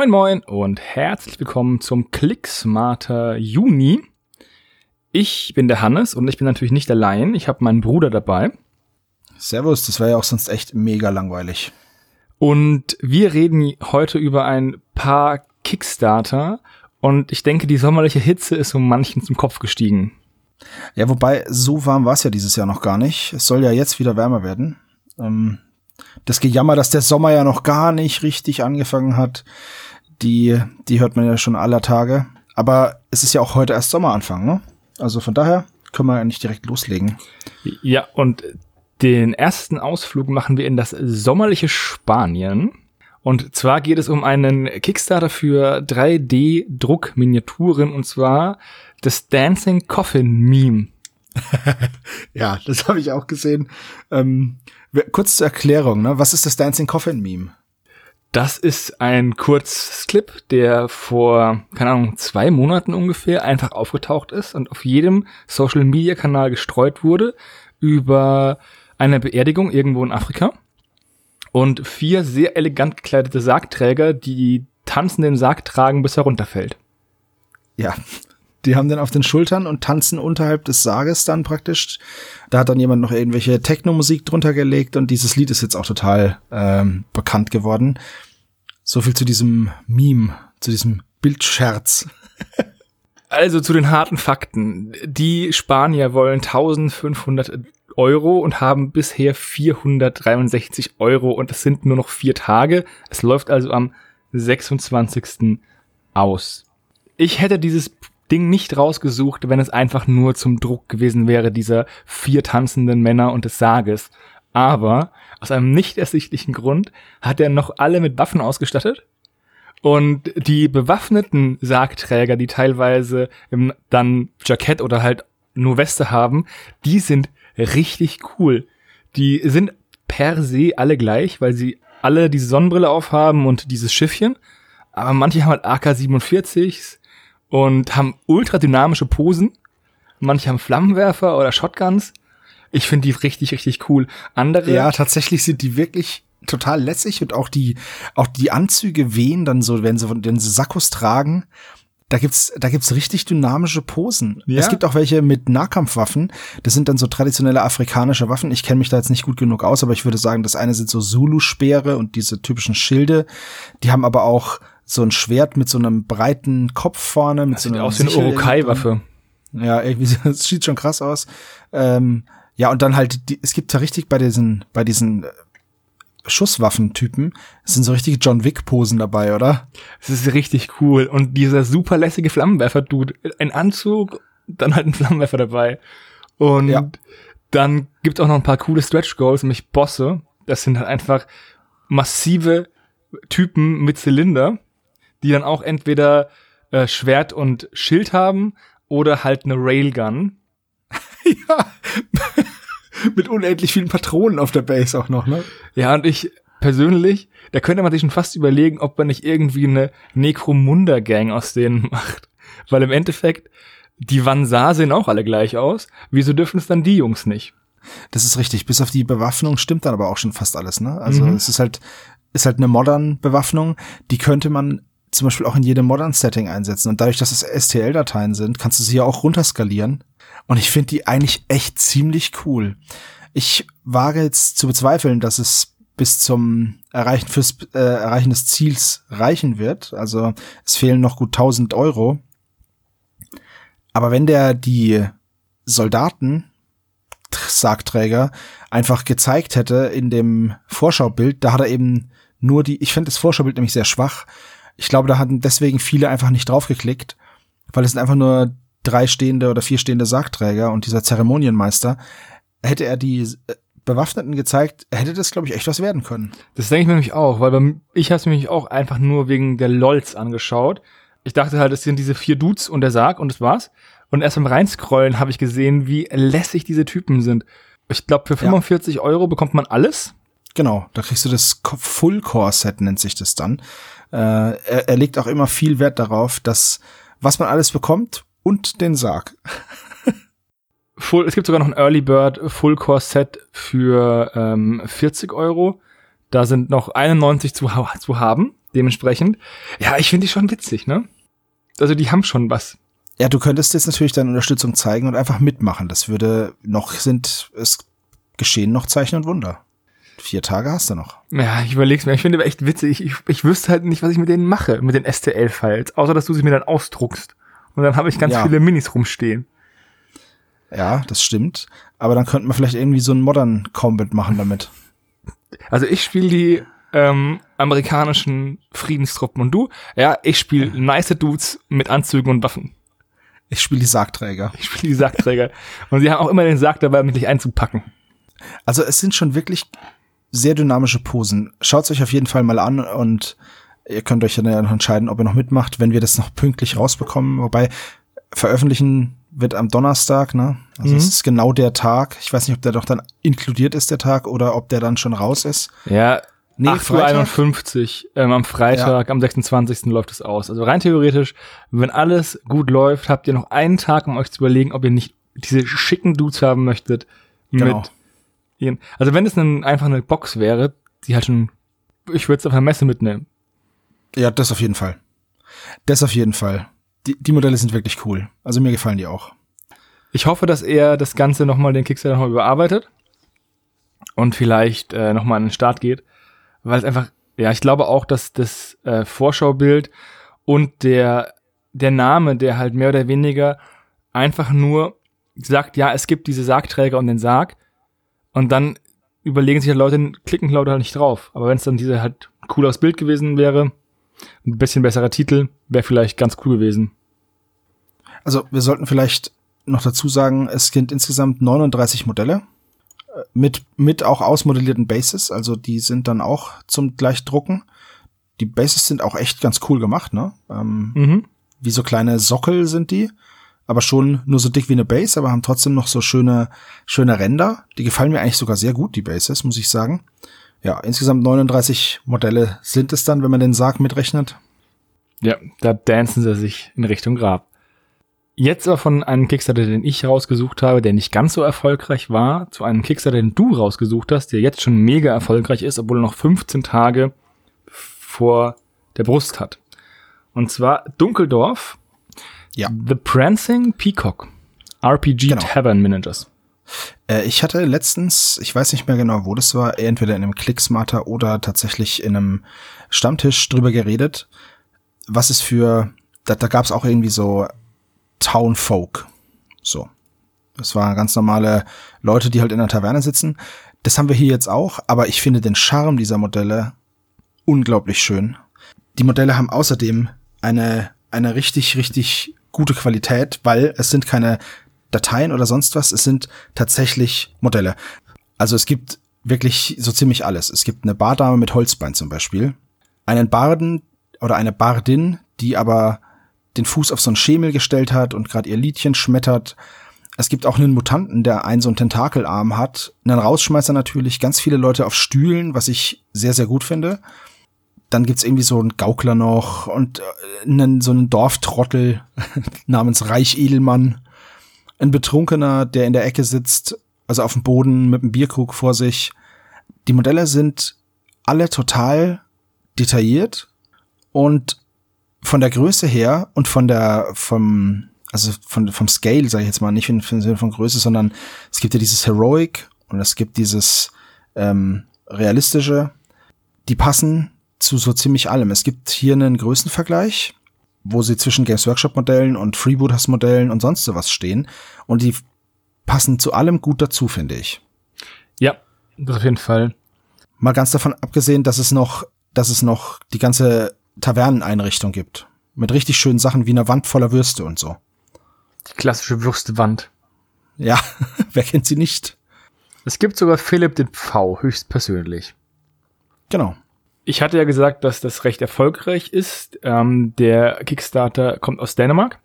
Moin moin und herzlich willkommen zum Clicksmarter Juni. Ich bin der Hannes und ich bin natürlich nicht allein. Ich habe meinen Bruder dabei. Servus, das wäre ja auch sonst echt mega langweilig. Und wir reden heute über ein paar Kickstarter und ich denke, die sommerliche Hitze ist um manchen zum Kopf gestiegen. Ja, wobei, so warm war es ja dieses Jahr noch gar nicht. Es soll ja jetzt wieder wärmer werden. Ähm, das Gejammer, dass der Sommer ja noch gar nicht richtig angefangen hat, die, die hört man ja schon aller Tage. Aber es ist ja auch heute erst Sommeranfang, ne? Also von daher können wir ja nicht direkt loslegen. Ja, und den ersten Ausflug machen wir in das sommerliche Spanien. Und zwar geht es um einen Kickstarter für 3D-Druckminiaturen und zwar das Dancing Coffin Meme. ja, das habe ich auch gesehen. Ähm, kurz zur Erklärung, ne? Was ist das Dancing Coffin Meme? Das ist ein Kurzclip, der vor, keine Ahnung, zwei Monaten ungefähr einfach aufgetaucht ist und auf jedem Social Media Kanal gestreut wurde über eine Beerdigung irgendwo in Afrika. Und vier sehr elegant gekleidete Sargträger, die tanzen den Sarg tragen, bis er runterfällt. Ja, die haben den auf den Schultern und tanzen unterhalb des Sarges dann praktisch. Da hat dann jemand noch irgendwelche Techno-Musik drunter gelegt und dieses Lied ist jetzt auch total ähm, bekannt geworden. So viel zu diesem Meme, zu diesem Bildscherz. also zu den harten Fakten. Die Spanier wollen 1500 Euro und haben bisher 463 Euro und es sind nur noch vier Tage. Es läuft also am 26. aus. Ich hätte dieses Ding nicht rausgesucht, wenn es einfach nur zum Druck gewesen wäre, dieser vier tanzenden Männer und des Sarges. Aber aus einem nicht ersichtlichen Grund hat er noch alle mit Waffen ausgestattet. Und die bewaffneten Sargträger, die teilweise dann Jackett oder halt nur Weste haben, die sind richtig cool. Die sind per se alle gleich, weil sie alle diese Sonnenbrille aufhaben und dieses Schiffchen. Aber manche haben halt AK-47s und haben ultra dynamische Posen. Manche haben Flammenwerfer oder Shotguns. Ich finde die richtig, richtig cool. Andere. Ja, tatsächlich sind die wirklich total lässig und auch die, auch die Anzüge wehen dann so, wenn sie, wenn sie Sakkos tragen da gibt's, da gibt's richtig dynamische Posen. Ja? Es gibt auch welche mit Nahkampfwaffen. Das sind dann so traditionelle afrikanische Waffen. Ich kenne mich da jetzt nicht gut genug aus, aber ich würde sagen, das eine sind so Zulu-Speere und diese typischen Schilde. Die haben aber auch so ein Schwert mit so einem breiten Kopf vorne. Mit das so sieht aus wie eine Urukai-Waffe. Ja, irgendwie, das sieht schon krass aus. Ähm, ja, und dann halt, die, es gibt da richtig bei diesen, bei diesen Schusswaffentypen. Es sind so richtige John Wick-Posen dabei, oder? Es ist richtig cool. Und dieser super lässige Flammenwerfer-Dude. Ein Anzug, dann halt ein Flammenwerfer dabei. Und ja. dann gibt's auch noch ein paar coole Stretch-Goals, nämlich Bosse. Das sind halt einfach massive Typen mit Zylinder, die dann auch entweder äh, Schwert und Schild haben oder halt eine Railgun. ja. mit unendlich vielen Patronen auf der Base auch noch, ne? Ja, und ich persönlich, da könnte man sich schon fast überlegen, ob man nicht irgendwie eine Necromunda-Gang aus denen macht. Weil im Endeffekt, die Vansa sehen auch alle gleich aus. Wieso dürfen es dann die Jungs nicht? Das ist richtig. Bis auf die Bewaffnung stimmt dann aber auch schon fast alles, ne? Also mhm. es ist halt, ist halt eine modern Bewaffnung. Die könnte man zum Beispiel auch in jedem modern Setting einsetzen. Und dadurch, dass es STL-Dateien sind, kannst du sie ja auch runterskalieren. Und ich finde die eigentlich echt ziemlich cool. Ich wage jetzt zu bezweifeln, dass es bis zum Erreichen fürs äh, Erreichen des Ziels reichen wird. Also es fehlen noch gut 1000 Euro. Aber wenn der die Soldaten, Sargträger, einfach gezeigt hätte in dem Vorschaubild, da hat er eben nur die, ich finde das Vorschaubild nämlich sehr schwach. Ich glaube, da hatten deswegen viele einfach nicht draufgeklickt, weil es sind einfach nur drei stehende oder vier stehende Sargträger und dieser Zeremonienmeister, hätte er die äh, Bewaffneten gezeigt, hätte das, glaube ich, echt was werden können. Das denke ich mir nämlich auch, weil beim, ich habe es nämlich auch einfach nur wegen der LOLs angeschaut. Ich dachte halt, es sind diese vier Dudes und der Sarg und das war's. Und erst beim Reinscrollen habe ich gesehen, wie lässig diese Typen sind. Ich glaube, für 45 ja. Euro bekommt man alles. Genau, da kriegst du das Full-Core-Set, nennt sich das dann. Äh, er, er legt auch immer viel Wert darauf, dass was man alles bekommt und den Sarg. Full, es gibt sogar noch ein Early Bird Full Core Set für ähm, 40 Euro. Da sind noch 91 zu, zu haben. Dementsprechend. Ja, ich finde die schon witzig, ne? Also die haben schon was. Ja, du könntest jetzt natürlich deine Unterstützung zeigen und einfach mitmachen. Das würde noch sind, es geschehen noch Zeichen und Wunder. Vier Tage hast du noch. Ja, ich überleg's mir. Ich finde aber echt witzig. Ich, ich wüsste halt nicht, was ich mit denen mache, mit den STL-Files. Außer, dass du sie mir dann ausdruckst. Und dann habe ich ganz ja. viele Minis rumstehen. Ja, das stimmt. Aber dann könnten wir vielleicht irgendwie so einen Modern Combat machen damit. Also ich spiele die ähm, amerikanischen Friedenstruppen und du? Ja, ich spiele nice Dudes mit Anzügen und Waffen. Ich spiele die Sargträger. Ich spiele die Sargträger. und sie haben auch immer den Sarg dabei, um mich einzupacken. Also es sind schon wirklich sehr dynamische Posen. Schaut euch auf jeden Fall mal an und ihr könnt euch dann ja noch entscheiden, ob ihr noch mitmacht, wenn wir das noch pünktlich rausbekommen. Wobei veröffentlichen wird am Donnerstag, ne? Also mhm. es ist genau der Tag. Ich weiß nicht, ob der doch dann inkludiert ist, der Tag, oder ob der dann schon raus ist. Ja, nee, 8.51 Uhr ähm, am Freitag, ja. am 26. läuft es aus. Also rein theoretisch, wenn alles gut läuft, habt ihr noch einen Tag, um euch zu überlegen, ob ihr nicht diese schicken Dudes haben möchtet. Genau. Mit ihren, also wenn es ein, einfach eine Box wäre, die halt schon, ich würde es auf einer Messe mitnehmen. Ja, das auf jeden Fall. Das auf jeden Fall die, die Modelle sind wirklich cool. Also mir gefallen die auch. Ich hoffe, dass er das Ganze nochmal, den Kickstarter nochmal überarbeitet und vielleicht äh, nochmal an den Start geht, weil es einfach, ja, ich glaube auch, dass das äh, Vorschaubild und der, der Name, der halt mehr oder weniger einfach nur sagt, ja, es gibt diese Sargträger und den Sarg und dann überlegen sich halt Leute, klicken Leute halt nicht drauf. Aber wenn es dann diese halt cooles Bild gewesen wäre, ein bisschen besserer Titel wäre vielleicht ganz cool gewesen. Also wir sollten vielleicht noch dazu sagen, es sind insgesamt 39 Modelle äh, mit, mit auch ausmodellierten Bases, also die sind dann auch zum Gleichdrucken. Die Bases sind auch echt ganz cool gemacht, ne? Ähm, mhm. Wie so kleine Sockel sind die, aber schon nur so dick wie eine Base, aber haben trotzdem noch so schöne, schöne Ränder. Die gefallen mir eigentlich sogar sehr gut, die Bases, muss ich sagen. Ja, insgesamt 39 Modelle sind es dann, wenn man den Sarg mitrechnet. Ja, da dancen sie sich in Richtung Grab. Jetzt aber von einem Kickstarter, den ich rausgesucht habe, der nicht ganz so erfolgreich war, zu einem Kickstarter, den du rausgesucht hast, der jetzt schon mega erfolgreich ist, obwohl er noch 15 Tage vor der Brust hat. Und zwar Dunkeldorf, ja. The Prancing Peacock, RPG genau. Tavern Managers. Äh, ich hatte letztens, ich weiß nicht mehr genau, wo das war, entweder in einem Clicksmarter oder tatsächlich in einem Stammtisch drüber geredet, was es für, da, da gab es auch irgendwie so Town Folk. So. Das waren ganz normale Leute, die halt in der Taverne sitzen. Das haben wir hier jetzt auch, aber ich finde den Charme dieser Modelle unglaublich schön. Die Modelle haben außerdem eine, eine richtig, richtig gute Qualität, weil es sind keine Dateien oder sonst was. Es sind tatsächlich Modelle. Also es gibt wirklich so ziemlich alles. Es gibt eine Bardame mit Holzbein zum Beispiel, einen Barden oder eine Bardin, die aber den Fuß auf so einen Schemel gestellt hat und gerade ihr Liedchen schmettert. Es gibt auch einen Mutanten, der einen so einen Tentakelarm hat. Einen Rausschmeißer natürlich, ganz viele Leute auf Stühlen, was ich sehr, sehr gut finde. Dann gibt's irgendwie so einen Gaukler noch und äh, einen, so einen Dorftrottel namens Reich Edelmann ein Betrunkener, der in der Ecke sitzt, also auf dem Boden mit einem Bierkrug vor sich. Die Modelle sind alle total detailliert und von der Größe her und von der vom also von vom Scale sage ich jetzt mal nicht im Sinne von Größe, sondern es gibt ja dieses Heroic und es gibt dieses ähm, realistische. Die passen zu so ziemlich allem. Es gibt hier einen Größenvergleich wo sie zwischen Games Workshop Modellen und Freebooters Modellen und sonst sowas stehen. Und die passen zu allem gut dazu, finde ich. Ja, das auf jeden Fall. Mal ganz davon abgesehen, dass es noch, dass es noch die ganze Taverneneinrichtung gibt. Mit richtig schönen Sachen wie einer Wand voller Würste und so. Die klassische Würstewand. Ja, wer kennt sie nicht? Es gibt sogar Philipp den Pfau, höchstpersönlich. Genau. Ich hatte ja gesagt, dass das recht erfolgreich ist. Ähm, der Kickstarter kommt aus Dänemark.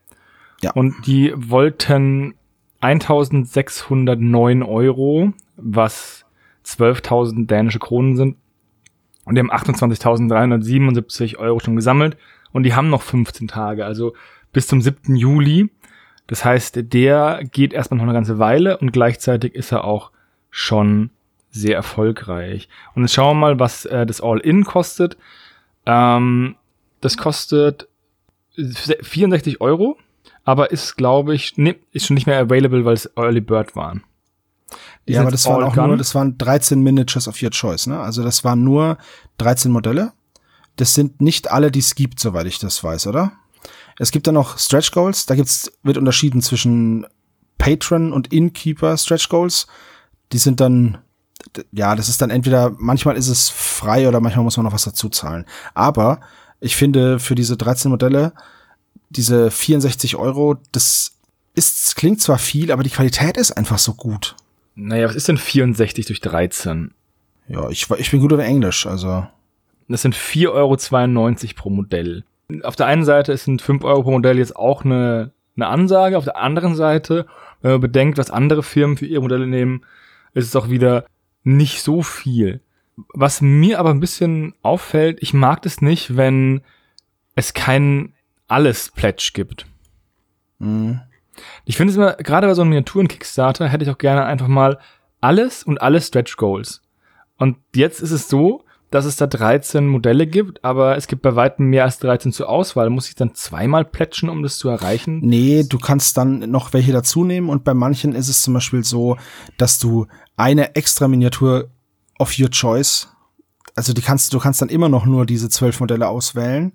Ja. Und die wollten 1609 Euro, was 12.000 dänische Kronen sind. Und die haben 28.377 Euro schon gesammelt. Und die haben noch 15 Tage, also bis zum 7. Juli. Das heißt, der geht erstmal noch eine ganze Weile und gleichzeitig ist er auch schon sehr erfolgreich. Und jetzt schauen wir mal, was äh, das All-In kostet. Ähm, das kostet 64 Euro, aber ist, glaube ich, nee, ist schon nicht mehr available, weil es Early Bird waren. Die ja, aber das waren auch gun. nur, das waren 13 Miniatures of your choice, ne? Also das waren nur 13 Modelle. Das sind nicht alle, die es gibt, soweit ich das weiß, oder? Es gibt dann noch Stretch Goals, da gibt's, wird unterschieden zwischen Patron und Innkeeper Stretch Goals. Die sind dann, ja, das ist dann entweder, manchmal ist es frei oder manchmal muss man noch was dazu zahlen. Aber ich finde, für diese 13 Modelle, diese 64 Euro, das ist, klingt zwar viel, aber die Qualität ist einfach so gut. Naja, was ist denn 64 durch 13? Ja, ich, ich bin gut in Englisch, also. Das sind 4,92 Euro pro Modell. Auf der einen Seite ist ein 5 Euro pro Modell jetzt auch eine, eine Ansage, auf der anderen Seite, wenn man bedenkt, was andere Firmen für ihre Modelle nehmen, ist es auch wieder nicht so viel. Was mir aber ein bisschen auffällt, ich mag das nicht, wenn es kein alles Pledge gibt. Mhm. Ich finde es immer, gerade bei so einem Miniaturen-Kickstarter hätte ich auch gerne einfach mal alles und alle Stretch Goals. Und jetzt ist es so, dass es da 13 Modelle gibt, aber es gibt bei weitem mehr als 13 zur Auswahl. Muss ich dann zweimal plätschen, um das zu erreichen? Nee, du kannst dann noch welche dazu nehmen und bei manchen ist es zum Beispiel so, dass du eine extra Miniatur of your choice, also die kannst, du kannst dann immer noch nur diese zwölf Modelle auswählen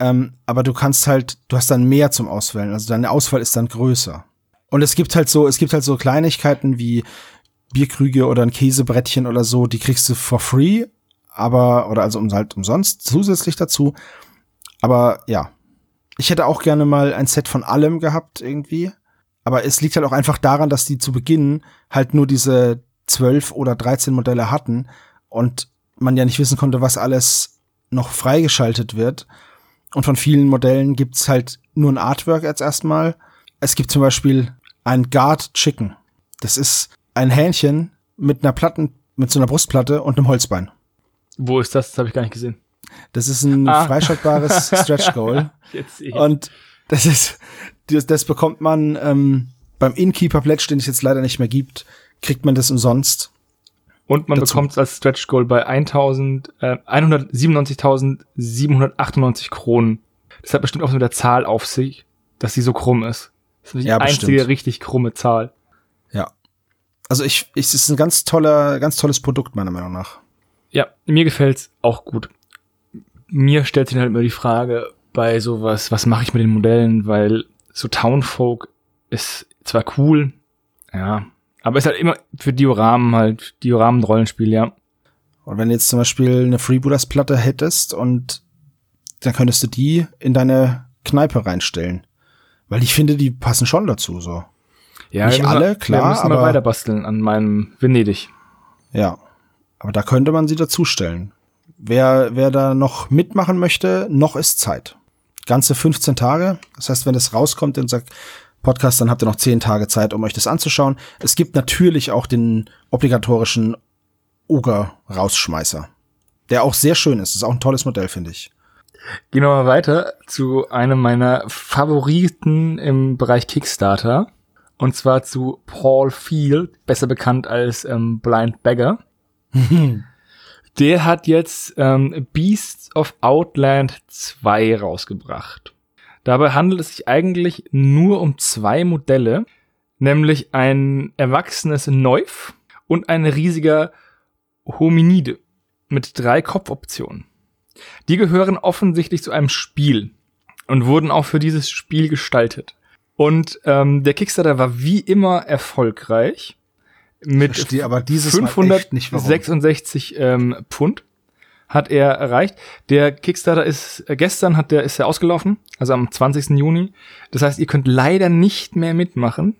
ähm, aber du kannst halt, du hast dann mehr zum Auswählen. Also deine Auswahl ist dann größer. Und es gibt halt so, es gibt halt so Kleinigkeiten wie Bierkrüge oder ein Käsebrettchen oder so, die kriegst du for free, aber, oder also um, halt umsonst zusätzlich dazu. Aber ja, ich hätte auch gerne mal ein Set von allem gehabt irgendwie. Aber es liegt halt auch einfach daran, dass die zu Beginn halt nur diese zwölf oder dreizehn Modelle hatten und man ja nicht wissen konnte, was alles noch freigeschaltet wird. Und von vielen Modellen gibt's halt nur ein Artwork als erstmal. Es gibt zum Beispiel ein Guard Chicken. Das ist ein Hähnchen mit einer Platten, mit so einer Brustplatte und einem Holzbein. Wo ist das? Das habe ich gar nicht gesehen. Das ist ein ah. freischaltbares Stretch Goal. und das ist, das, das bekommt man ähm, beim Innkeeper Pledge, den es jetzt leider nicht mehr gibt, kriegt man das umsonst. Und man bekommt es als Stretch Goal bei 1000, äh, 197.798 Kronen. Das hat bestimmt auch mit der Zahl auf sich, dass sie so krumm ist. Das ist die ja, einzige bestimmt. richtig krumme Zahl. Ja. Also ich, ich, es ist ein ganz toller, ganz tolles Produkt, meiner Meinung nach. Ja, mir gefällt's auch gut. Mir stellt sich halt immer die Frage bei sowas, was mache ich mit den Modellen, weil so Townfolk ist zwar cool, ja, aber ist halt immer für Dioramen halt, Dioramen-Rollenspiel, ja. Und wenn du jetzt zum Beispiel eine Freebooters-Platte hättest und dann könntest du die in deine Kneipe reinstellen. Weil ich finde, die passen schon dazu, so. Ja, nicht alle, wir, klar. Wir müssen aber, mal weiter basteln an meinem Venedig. Ja. Aber da könnte man sie dazustellen. Wer, wer da noch mitmachen möchte, noch ist Zeit. Ganze 15 Tage. Das heißt, wenn es rauskommt und sagt, Podcast, dann habt ihr noch zehn Tage Zeit, um euch das anzuschauen. Es gibt natürlich auch den obligatorischen Oger-Rausschmeißer, der auch sehr schön ist. Das ist auch ein tolles Modell, finde ich. Gehen wir mal weiter zu einem meiner Favoriten im Bereich Kickstarter. Und zwar zu Paul Field, besser bekannt als ähm, Blind Beggar. Der hat jetzt ähm, Beasts of Outland 2 rausgebracht. Dabei handelt es sich eigentlich nur um zwei Modelle, nämlich ein erwachsenes Neuf und ein riesiger Hominide mit drei Kopfoptionen. Die gehören offensichtlich zu einem Spiel und wurden auch für dieses Spiel gestaltet. Und ähm, der Kickstarter war wie immer erfolgreich mit verstehe, aber dieses 566 ähm, Pfund hat er erreicht. Der Kickstarter ist äh, gestern hat der ist er ausgelaufen, also am 20. Juni. Das heißt, ihr könnt leider nicht mehr mitmachen.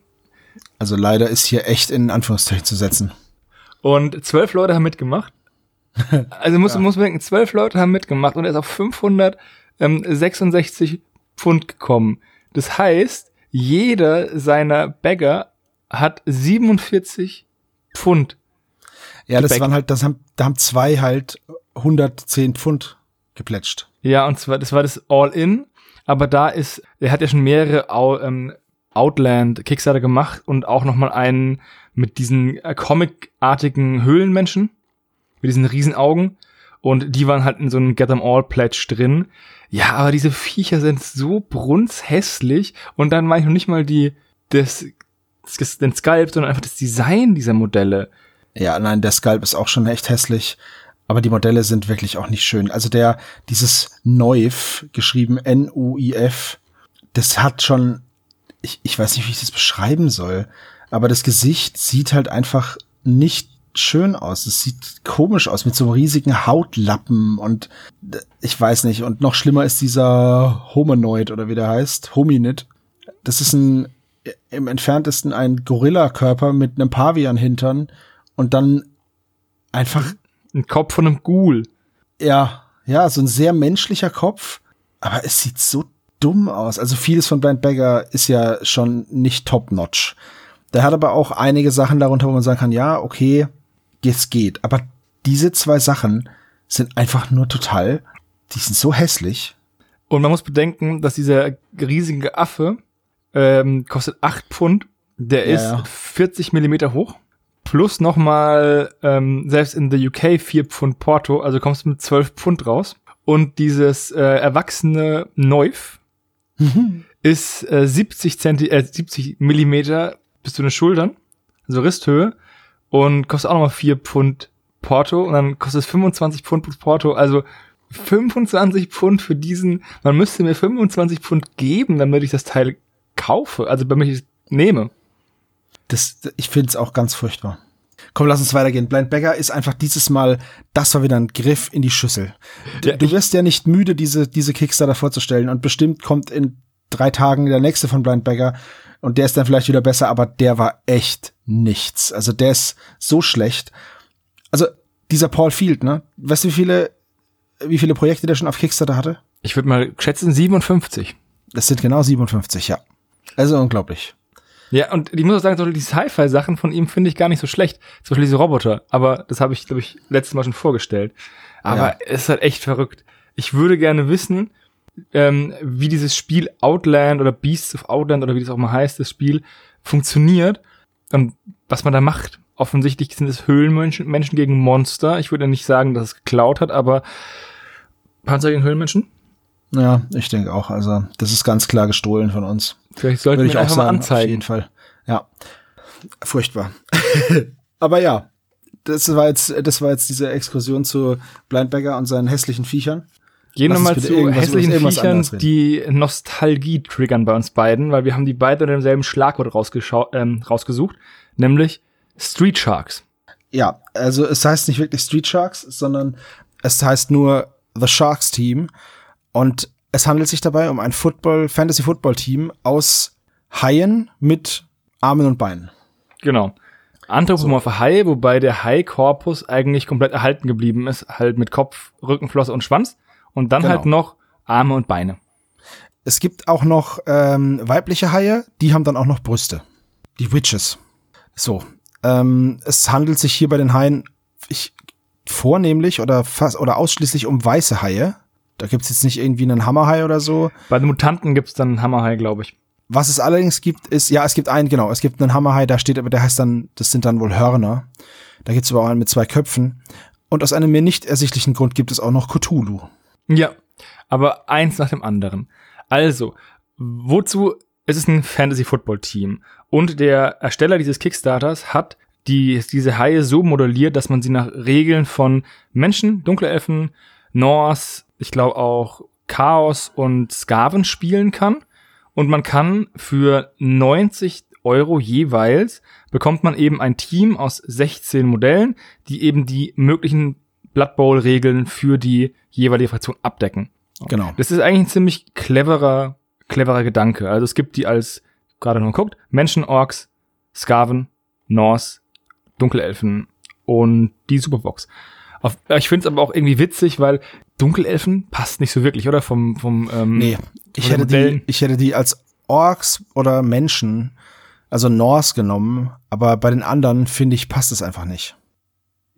Also leider ist hier echt in Anführungszeichen zu setzen. Und zwölf Leute haben mitgemacht. Also muss, ja. muss man denken, zwölf Leute haben mitgemacht und er ist auf 566 Pfund gekommen. Das heißt, jeder seiner Bagger hat 47 Pfund. Ja, das waren halt, das haben, da haben zwei halt 110 Pfund geplätscht. Ja, und zwar, das war das All-In, aber da ist, er hat ja schon mehrere ähm, Outland Kickstarter gemacht und auch nochmal einen mit diesen äh, Comic-artigen Höhlenmenschen, mit diesen Riesenaugen. Und die waren halt in so einem Get Them All Pledge drin. Ja, aber diese Viecher sind so brunshässlich und dann meine ich noch nicht mal die, das, den Sculpt, sondern einfach das Design dieser Modelle. Ja, nein, der Sculpt ist auch schon echt hässlich. Aber die Modelle sind wirklich auch nicht schön. Also der, dieses Neuf, geschrieben N-U-I-F, das hat schon, ich, ich weiß nicht, wie ich das beschreiben soll, aber das Gesicht sieht halt einfach nicht schön aus. Es sieht komisch aus mit so riesigen Hautlappen und ich weiß nicht. Und noch schlimmer ist dieser Hominoid oder wie der heißt, Hominid. Das ist ein im entferntesten ein Gorilla-Körper mit einem Pavian-Hintern und dann einfach ein Kopf von einem Ghoul. Ja, ja, so ein sehr menschlicher Kopf, aber es sieht so dumm aus. Also vieles von Blind Beggar ist ja schon nicht top-notch. Der hat aber auch einige Sachen darunter, wo man sagen kann, ja, okay, es geht. Aber diese zwei Sachen sind einfach nur total, die sind so hässlich. Und man muss bedenken, dass dieser riesige Affe ähm, kostet acht Pfund. Der ja, ist ja. 40 Millimeter hoch. Plus nochmal, ähm, selbst in the UK 4 Pfund Porto, also kommst du mit 12 Pfund raus. Und dieses äh, erwachsene Neuf mhm. ist äh, 70 Zenti äh, 70 Millimeter bis zu den Schultern, also Risthöhe und kostet auch nochmal 4 Pfund Porto und dann kostet es 25 Pfund plus Porto, also 25 Pfund für diesen, man müsste mir 25 Pfund geben, damit ich das Teil kaufe, also damit ich es nehme. Das, ich finde es auch ganz furchtbar. Komm, lass uns weitergehen. Blind Beggar ist einfach dieses Mal, das war wieder ein Griff in die Schüssel. Du, du wirst ja nicht müde, diese, diese Kickstarter vorzustellen und bestimmt kommt in drei Tagen der nächste von Blind Beggar und der ist dann vielleicht wieder besser, aber der war echt nichts. Also der ist so schlecht. Also dieser Paul Field, ne? Weißt du, wie viele, wie viele Projekte der schon auf Kickstarter hatte? Ich würde mal schätzen 57. Das sind genau 57, ja. Also unglaublich. Ja, und ich muss auch sagen, die Sci-Fi-Sachen von ihm finde ich gar nicht so schlecht. Zum Beispiel diese Roboter. Aber das habe ich, glaube ich, letztes Mal schon vorgestellt. Aber ja. es ist halt echt verrückt. Ich würde gerne wissen, ähm, wie dieses Spiel Outland oder Beasts of Outland oder wie das auch mal heißt, das Spiel funktioniert und was man da macht. Offensichtlich sind es Höhlenmenschen Menschen gegen Monster. Ich würde nicht sagen, dass es geklaut hat, aber Panzer gegen Höhlenmenschen? Ja, ich denke auch. Also, das ist ganz klar gestohlen von uns. Vielleicht sollten wir ich auch sagen, mal anzeigen. Auf jeden Fall. Ja. Furchtbar. aber ja, das war jetzt, das war jetzt diese Exkursion zu Blindbagger und seinen hässlichen Viechern. Gehen wir mal zu hässlichen Viechern, die Nostalgie triggern bei uns beiden, weil wir haben die beide unter demselben Schlagwort ähm, rausgesucht, nämlich Street Sharks. Ja, also es heißt nicht wirklich Street Sharks, sondern es heißt nur The Sharks Team und es handelt sich dabei um ein Football, Fantasy Football Team aus Haien mit Armen und Beinen. Genau. Anthropomorphe so. Hai, wobei der Hai-Korpus eigentlich komplett erhalten geblieben ist, halt mit Kopf, Rückenflosse und Schwanz. Und dann genau. halt noch Arme und Beine. Es gibt auch noch ähm, weibliche Haie, die haben dann auch noch Brüste. Die Witches. So. Ähm, es handelt sich hier bei den Haien ich, vornehmlich oder fast oder ausschließlich um weiße Haie. Da gibt's jetzt nicht irgendwie einen Hammerhai oder so. Bei den Mutanten gibt's dann einen Hammerhai, glaube ich. Was es allerdings gibt, ist, ja, es gibt einen, genau, es gibt einen Hammerhai, da steht aber, der heißt dann, das sind dann wohl Hörner. Da gibt's aber auch einen mit zwei Köpfen. Und aus einem mir nicht ersichtlichen Grund gibt es auch noch Cthulhu. Ja, aber eins nach dem anderen. Also, wozu? Es ist ein Fantasy-Football-Team. Und der Ersteller dieses Kickstarters hat die, diese Haie so modelliert, dass man sie nach Regeln von Menschen, dunkle Elfen, Norse, ich glaube auch Chaos und Skaven spielen kann. Und man kann für 90 Euro jeweils bekommt man eben ein Team aus 16 Modellen, die eben die möglichen Blood Bowl Regeln für die jeweilige Fraktion abdecken. Genau. Das ist eigentlich ein ziemlich cleverer, cleverer Gedanke. Also es gibt die als, gerade noch guckt, Menschen, Orks, Skaven, Norse, Dunkelelfen und die Superbox. Auf, ich finde es aber auch irgendwie witzig, weil Dunkelelfen passt nicht so wirklich, oder? Vom, vom ähm, Nee, ich hätte, die, ich hätte die als Orks oder Menschen, also Norse genommen, aber bei den anderen, finde ich, passt es einfach nicht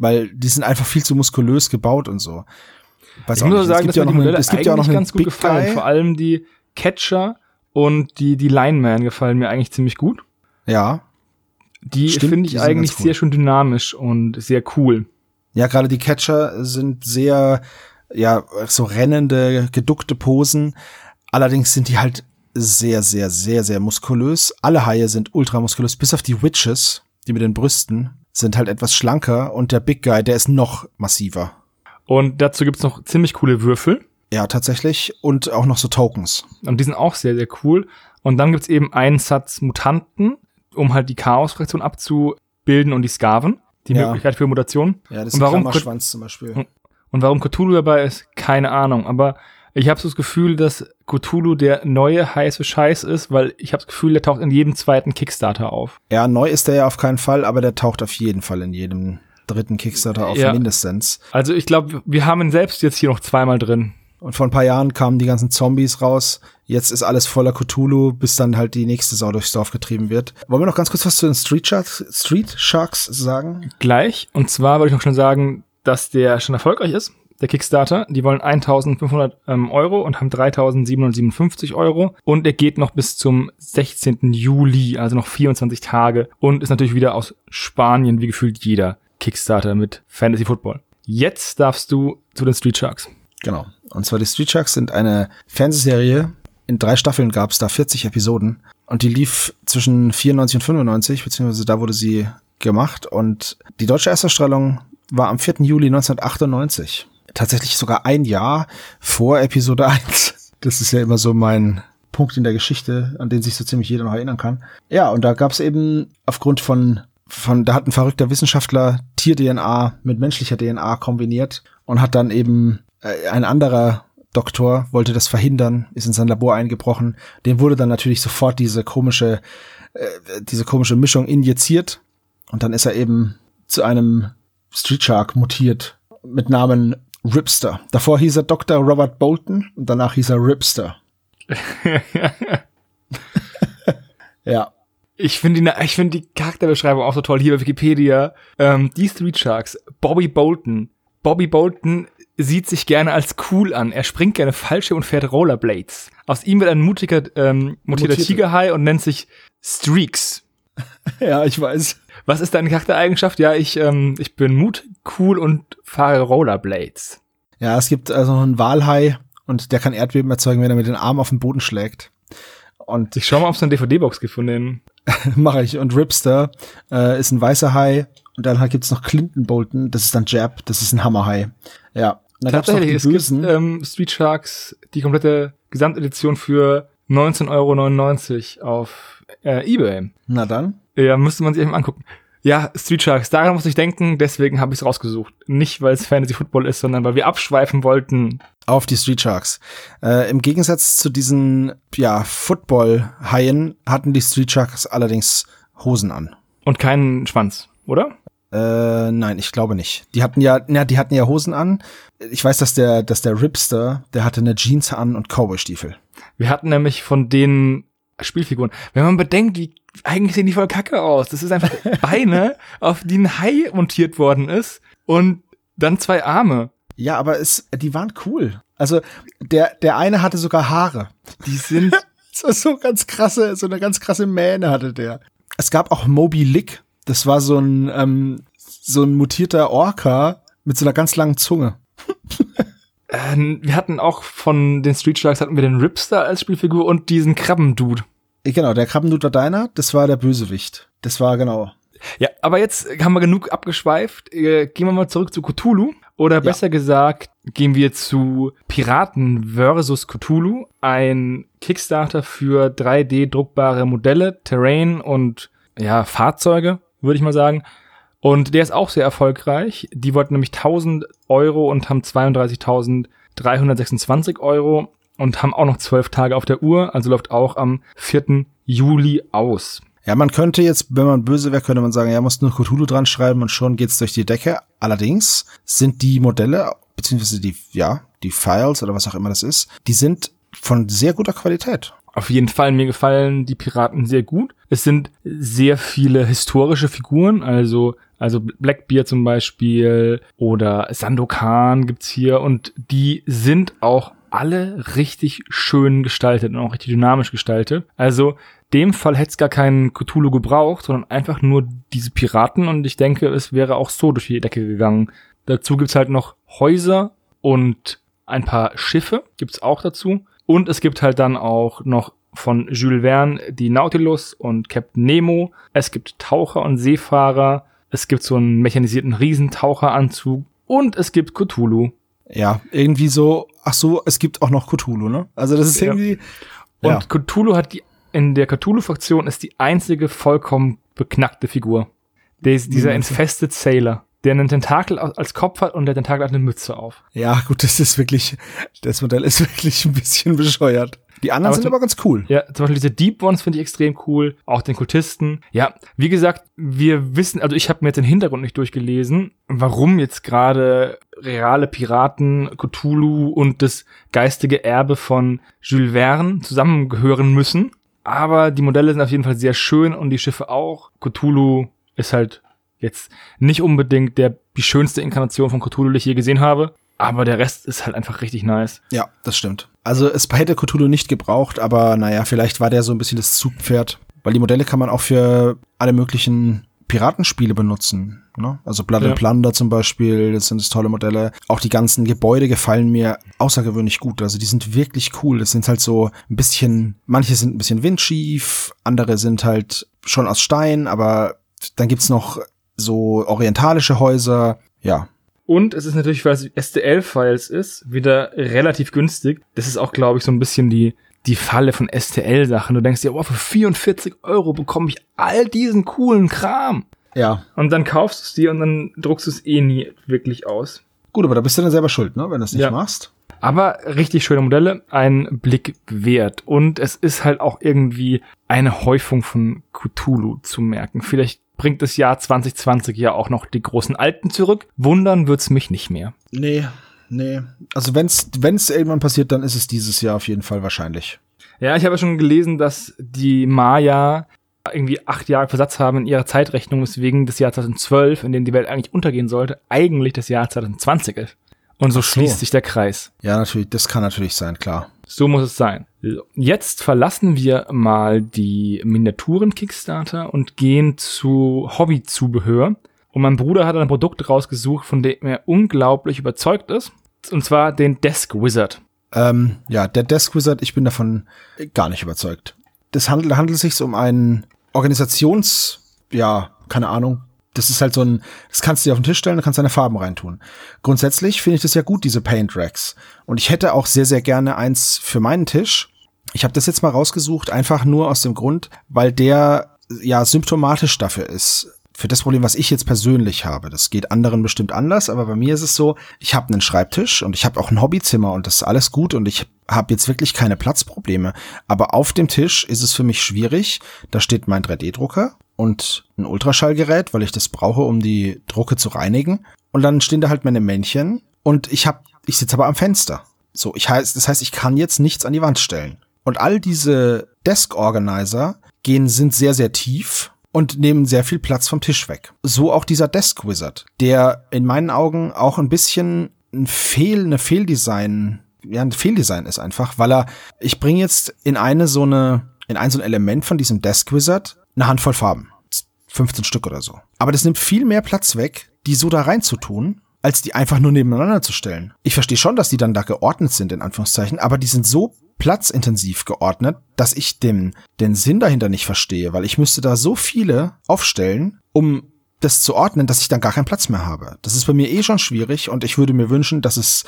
weil die sind einfach viel zu muskulös gebaut und so. Weiß ich muss nicht. sagen, dass ja mir die Modelle es gibt ja auch noch ganz gut Big gefallen. Guy. Vor allem die Catcher und die, die Lineman gefallen mir eigentlich ziemlich gut. Ja. Die finde ich eigentlich cool. sehr schön dynamisch und sehr cool. Ja, gerade die Catcher sind sehr, ja, so rennende, geduckte Posen. Allerdings sind die halt sehr, sehr, sehr, sehr muskulös. Alle Haie sind ultramuskulös, bis auf die Witches, die mit den Brüsten, sind halt etwas schlanker und der Big Guy, der ist noch massiver. Und dazu gibt's noch ziemlich coole Würfel. Ja, tatsächlich. Und auch noch so Tokens. Und die sind auch sehr, sehr cool. Und dann gibt's eben einen Satz Mutanten, um halt die Chaos-Fraktion abzubilden und die Skaven. Die Ja. Möglichkeit für Mutation. Ja, das Und ist warum ein Klammerschwanz zum Beispiel. Und warum Cthulhu dabei ist, keine Ahnung. Aber ich habe so das Gefühl, dass Cthulhu der neue heiße Scheiß ist, weil ich habe das Gefühl, der taucht in jedem zweiten Kickstarter auf. Ja, neu ist der ja auf keinen Fall, aber der taucht auf jeden Fall in jedem dritten Kickstarter auf, Ja. mindestens. Also ich glaube, wir haben ihn selbst jetzt hier noch zweimal drin. Und vor ein paar Jahren kamen die ganzen Zombies raus. Jetzt ist alles voller Cthulhu, bis dann halt die nächste Sau durchs Dorf getrieben wird. Wollen wir noch ganz kurz was zu den Street Sharks, Street Sharks sagen? Gleich. Und zwar wollte ich noch schon sagen, dass der schon erfolgreich ist, der Kickstarter. Die wollen 1500 ähm, Euro und haben 3757 Euro. Und er geht noch bis zum 16. Juli, also noch 24 Tage. Und ist natürlich wieder aus Spanien, wie gefühlt jeder Kickstarter mit Fantasy Football. Jetzt darfst du zu den Street Sharks. Genau. Und zwar die Street Sharks sind eine Fernsehserie. In drei Staffeln gab es da 40 Episoden. Und die lief zwischen 94 und 95, beziehungsweise da wurde sie gemacht. Und die deutsche Erstausstrahlung war am 4. Juli 1998. Tatsächlich sogar ein Jahr vor Episode 1. Das ist ja immer so mein Punkt in der Geschichte, an den sich so ziemlich jeder noch erinnern kann. Ja, und da gab es eben aufgrund von, von, da hat ein verrückter Wissenschaftler Tier-DNA mit menschlicher DNA kombiniert und hat dann eben äh, ein anderer Doktor wollte das verhindern, ist in sein Labor eingebrochen. Dem wurde dann natürlich sofort diese komische, äh, diese komische Mischung injiziert. Und dann ist er eben zu einem Street Shark mutiert mit Namen Ripster. Davor hieß er Dr. Robert Bolton und danach hieß er Ripster. Ja. Ich finde die, ich finde die Charakterbeschreibung auch so toll hier bei Wikipedia. Ähm, die Street Sharks, Bobby Bolton. Bobby Bolton sieht sich gerne als cool an. Er springt gerne Fallschirm und fährt Rollerblades. Aus ihm wird ein mutiger, ähm, mutierter Mutierte. Tigerhai und nennt sich Streaks. Ja, ich weiß. Was ist deine Charaktereigenschaft? Ja, ich, ähm, ich bin Mut, cool und fahre Rollerblades. Ja, es gibt also einen Walhai und der kann Erdbeben erzeugen, wenn er mit den Armen auf den Boden schlägt. Und Ich schau mal, ob es eine DVD-Box gibt von denen. mache ich. Und Ripster äh, ist ein weißer Hai. Und dann halt gibt's noch Clinton Bolton, das ist dann Jab, das ist ein Hammerhai. Ja. Und dann gab's noch die es gibt ähm, Street Sharks, die komplette Gesamtedition für 19,99 Euro auf äh, Ebay. Na dann. Ja, müsste man sich eben angucken. Ja, Street Sharks, daran muss ich denken, deswegen habe ich es rausgesucht. Nicht, weil es Fantasy Football ist, sondern weil wir abschweifen wollten. Auf die Street Sharks. Äh, Im Gegensatz zu diesen, ja, Football-Haien hatten die Street Sharks allerdings Hosen an. Und keinen Schwanz, oder? Äh, nein, ich glaube nicht. Die hatten ja, na, die hatten ja Hosen an. Ich weiß, dass der, dass der Ripster, der hatte eine Jeans an und Cowboy-Stiefel. Wir hatten nämlich von den Spielfiguren, wenn man bedenkt, wie eigentlich sehen die voll kacke aus. Das ist einfach Beine, auf die ein Hai montiert worden ist und dann zwei Arme. Ja, aber es, die waren cool. Also der, der eine hatte sogar Haare. Die sind war so ganz krasse, so eine ganz krasse Mähne hatte der. Es gab auch Moby Lick. Das war so ein, ähm, so ein mutierter Orca mit so einer ganz langen Zunge. Äh, wir hatten auch von den Street Sharks hatten wir den Ripster als Spielfigur und diesen Krabbendude. Genau, der Krabbendude war deiner, das war der Bösewicht. Das war genau. Ja, aber jetzt haben wir genug abgeschweift. Äh, gehen wir mal zurück zu Cthulhu. Oder besser gesagt, gehen wir zu Piraten versus Cthulhu. Ein Kickstarter für 3D-druckbare Modelle, Terrain und ja, Fahrzeuge, würde ich mal sagen. Und der ist auch sehr erfolgreich. Die wollten nämlich 1000 Euro und haben 32.326 Euro und haben auch noch zwölf Tage auf der Uhr. Also läuft auch am 4. Juli aus. Ja, man könnte jetzt, wenn man böse wäre, könnte man sagen, ja, muss nur Cthulhu dran schreiben und schon geht's durch die Decke. Allerdings sind die Modelle, beziehungsweise die, ja, die Files oder was auch immer das ist, die sind von sehr guter Qualität. Auf jeden Fall, mir gefallen die Piraten sehr gut. Es sind sehr viele historische Figuren, also, also Blackbeard zum Beispiel oder Sandokan gibt's hier und die sind auch alle richtig schön gestaltet und auch richtig dynamisch gestaltet. Also dem Fall hätte es gar keinen Cthulhu gebraucht, sondern einfach nur diese Piraten und ich denke, es wäre auch so durch die Decke gegangen. Dazu gibt's halt noch Häuser und ein paar Schiffe gibt's auch dazu. Und es gibt halt dann auch noch von Jules Verne die Nautilus und Captain Nemo. Es gibt Taucher und Seefahrer. Es gibt so einen mechanisierten Riesentaucheranzug. Und es gibt Cthulhu. Ja, irgendwie so, ach so, es gibt auch noch Cthulhu, ne? Also das ist Ja. irgendwie. Und Ja. Cthulhu hat die, in der Cthulhu-Fraktion ist die einzige vollkommen beknackte Figur. Der dieser? Infested Sailor, der einen Tentakel als Kopf hat und der Tentakel hat eine Mütze auf. Ja, gut, das ist wirklich, das Modell ist wirklich ein bisschen bescheuert. Die anderen Aber sind aber ganz cool. Ja, zum Beispiel diese Deep Ones finde ich extrem cool, auch den Kultisten. Ja, wie gesagt, wir wissen, also ich habe mir jetzt den Hintergrund nicht durchgelesen, warum jetzt gerade reale Piraten, Cthulhu und das geistige Erbe von Jules Verne zusammengehören müssen. Aber die Modelle sind auf jeden Fall sehr schön und die Schiffe auch. Cthulhu ist halt jetzt nicht unbedingt der, die schönste Inkarnation von Cthulhu, die ich je gesehen habe. Aber der Rest ist halt einfach richtig nice. Ja, das stimmt. Also es hätte Cthulhu nicht gebraucht, aber naja, vielleicht war der so ein bisschen das Zugpferd. Weil die Modelle kann man auch für alle möglichen Piratenspiele benutzen. Ne? Also Blood Ja. and Plunder zum Beispiel, das sind das tolle Modelle. Auch die ganzen Gebäude gefallen mir außergewöhnlich gut. Also die sind wirklich cool. Das sind halt so ein bisschen, manche sind ein bisschen windschief, andere sind halt schon aus Stein, aber dann gibt's noch so orientalische Häuser. Ja, Und es ist natürlich, weil es STL-Files ist, wieder relativ günstig. Das ist auch, glaube ich, so ein bisschen die, die Falle von STL-Sachen. Du denkst dir, oh, für 44 Euro bekomme ich all diesen coolen Kram. ja. Und dann kaufst du es dir und dann druckst du es eh nie wirklich aus. Gut, aber da bist du dann selber schuld, ne, wenn du es nicht Ja. machst. Aber richtig schöne Modelle, ein Blick wert. Und es ist halt auch irgendwie eine Häufung von Cthulhu zu merken. Vielleicht bringt das Jahr 2020 ja auch noch die großen Alten zurück. Wundern wird's mich nicht mehr. Nee, nee. Also wenn's wenn's irgendwann passiert, dann ist es dieses Jahr auf jeden Fall wahrscheinlich. Ja, ich habe schon gelesen, dass die Maya irgendwie acht Jahre Versatz haben in ihrer Zeitrechnung, weswegen das Jahr 2012, in dem die Welt eigentlich untergehen sollte, eigentlich das Jahr 2020 ist. Und so, so. schließt sich der Kreis. Ja, natürlich, das kann natürlich sein, klar. So muss es sein. Jetzt verlassen wir mal die Miniaturen-Kickstarter und gehen zu Hobbyzubehör. Und mein Bruder hat ein Produkt rausgesucht, von dem er unglaublich überzeugt ist. Und zwar den Desk Wizard. Ähm, ja, der Desk Wizard, ich bin davon gar nicht überzeugt. Das handelt, handelt sich um einen Organisations, ja, keine Ahnung. Das ist halt so ein, das kannst du dir auf den Tisch stellen, du kannst deine Farben reintun. Grundsätzlich finde ich das ja gut, diese Paint Racks. Und ich hätte auch sehr, sehr gerne eins für meinen Tisch. Ich habe das jetzt mal rausgesucht, einfach nur aus dem Grund, weil der ja symptomatisch dafür ist. Für das Problem, was ich jetzt persönlich habe. Das geht anderen bestimmt anders, aber bei mir ist es so, ich habe einen Schreibtisch und ich habe auch ein Hobbyzimmer und das ist alles gut und ich habe jetzt wirklich keine Platzprobleme. Aber auf dem Tisch ist es für mich schwierig. Da steht mein 3D-Drucker und ein Ultraschallgerät, weil ich das brauche, um die Drucke zu reinigen. Und dann stehen da halt meine Männchen und ich habe, ich sitze aber am Fenster. So, ich heißt, das heißt, ich kann jetzt nichts an die Wand stellen. Und all diese Desk Organizer gehen, sind sehr, sehr tief und nehmen sehr viel Platz vom Tisch weg. So auch dieser Desk Wizard, der in meinen Augen auch ein bisschen ein Fehl, eine Fehldesign, ja, ein Fehldesign ist einfach, weil er, ich bringe jetzt in eine so eine, in ein so ein Element von diesem Desk Wizard eine Handvoll Farben. 15 Stück oder so. Aber das nimmt viel mehr Platz weg, die so da reinzutun, als die einfach nur nebeneinander zu stellen. Ich verstehe schon, dass die dann da geordnet sind, in Anführungszeichen, aber die sind so platzintensiv geordnet, dass ich den, den Sinn dahinter nicht verstehe, weil ich müsste da so viele aufstellen, um das zu ordnen, dass ich dann gar keinen Platz mehr habe. Das ist bei mir eh schon schwierig und ich würde mir wünschen, dass es,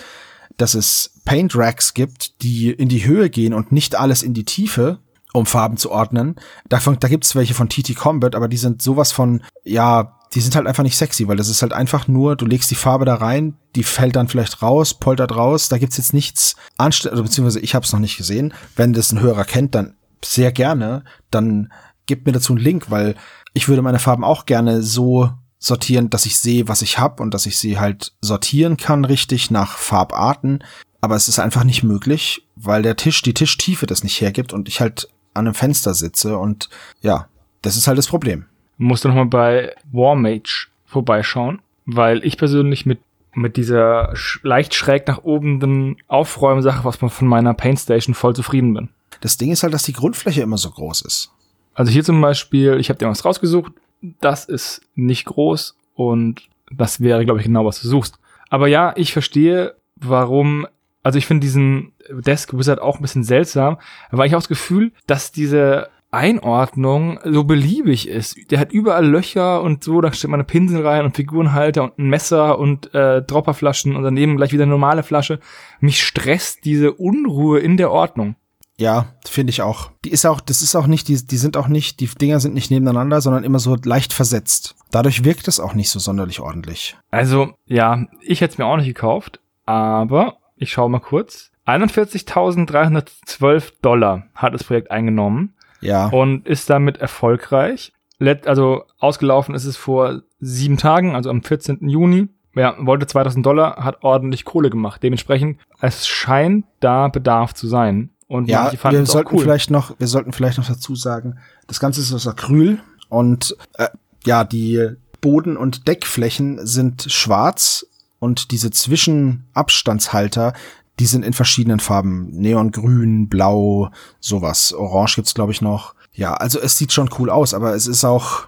dass es Paint Racks gibt, die in die Höhe gehen und nicht alles in die Tiefe, um Farben zu ordnen. Davon, da gibt's welche von TT Combat, aber die sind sowas von, ja, die sind halt einfach nicht sexy, weil das ist halt einfach nur, du legst die Farbe da rein, die fällt dann vielleicht raus, poltert raus, da gibt's jetzt nichts anstellen, beziehungsweise ich habe es noch nicht gesehen. Wenn das ein Hörer kennt, dann sehr gerne, dann gebt mir dazu einen Link, weil ich würde meine Farben auch gerne so sortieren, dass ich sehe, was ich habe und dass ich sie halt sortieren kann richtig nach Farbarten. Aber es ist einfach nicht möglich, weil der Tisch, die Tischtiefe das nicht hergibt und ich halt an einem Fenster sitze und ja, das ist halt das Problem. Musst du nochmal bei Warmage vorbeischauen, weil ich persönlich mit, mit dieser sch leicht schräg nach oben den Aufräumsache, was man von meiner Paintstation voll zufrieden bin. Das Ding ist halt, dass die Grundfläche immer so groß ist. Also hier zum Beispiel, ich habe dir was rausgesucht, das ist nicht groß und das wäre, glaube ich, genau, was du suchst. Aber ja, ich verstehe, warum, also ich finde diesen Desk Wizard auch ein bisschen seltsam, weil ich auch das Gefühl, dass diese Einordnung so beliebig ist. Der hat überall Löcher und so, da steht mal eine Pinsel rein und Figurenhalter und ein Messer und äh, Dropperflaschen und daneben gleich wieder eine normale Flasche. Mich stresst diese Unruhe in der Ordnung. Ja, finde ich auch. Die ist auch, das ist auch nicht, die, die sind auch nicht, die Dinger sind nicht nebeneinander, sondern immer so leicht versetzt. Dadurch wirkt es auch nicht so sonderlich ordentlich. Also, ja, ich hätte es mir auch nicht gekauft, aber ich schaue mal kurz. 41.312 Dollar hat das Projekt eingenommen. Ja. Und ist damit erfolgreich. Let, also ausgelaufen ist es vor sieben Tagen, also am 14. Juni. Ja, wollte 2000 Dollar, hat ordentlich Kohle gemacht. Dementsprechend, es scheint da Bedarf zu sein. Und ja, wir sollten cool. vielleicht noch, wir sollten vielleicht noch dazu sagen, das Ganze ist aus Acryl und äh, ja, die Boden- und Deckflächen sind schwarz und diese Zwischenabstandshalter, die sind in verschiedenen Farben. Neongrün, blau, sowas. Orange gibt's glaube ich noch. Ja, also es sieht schon cool aus, aber es ist auch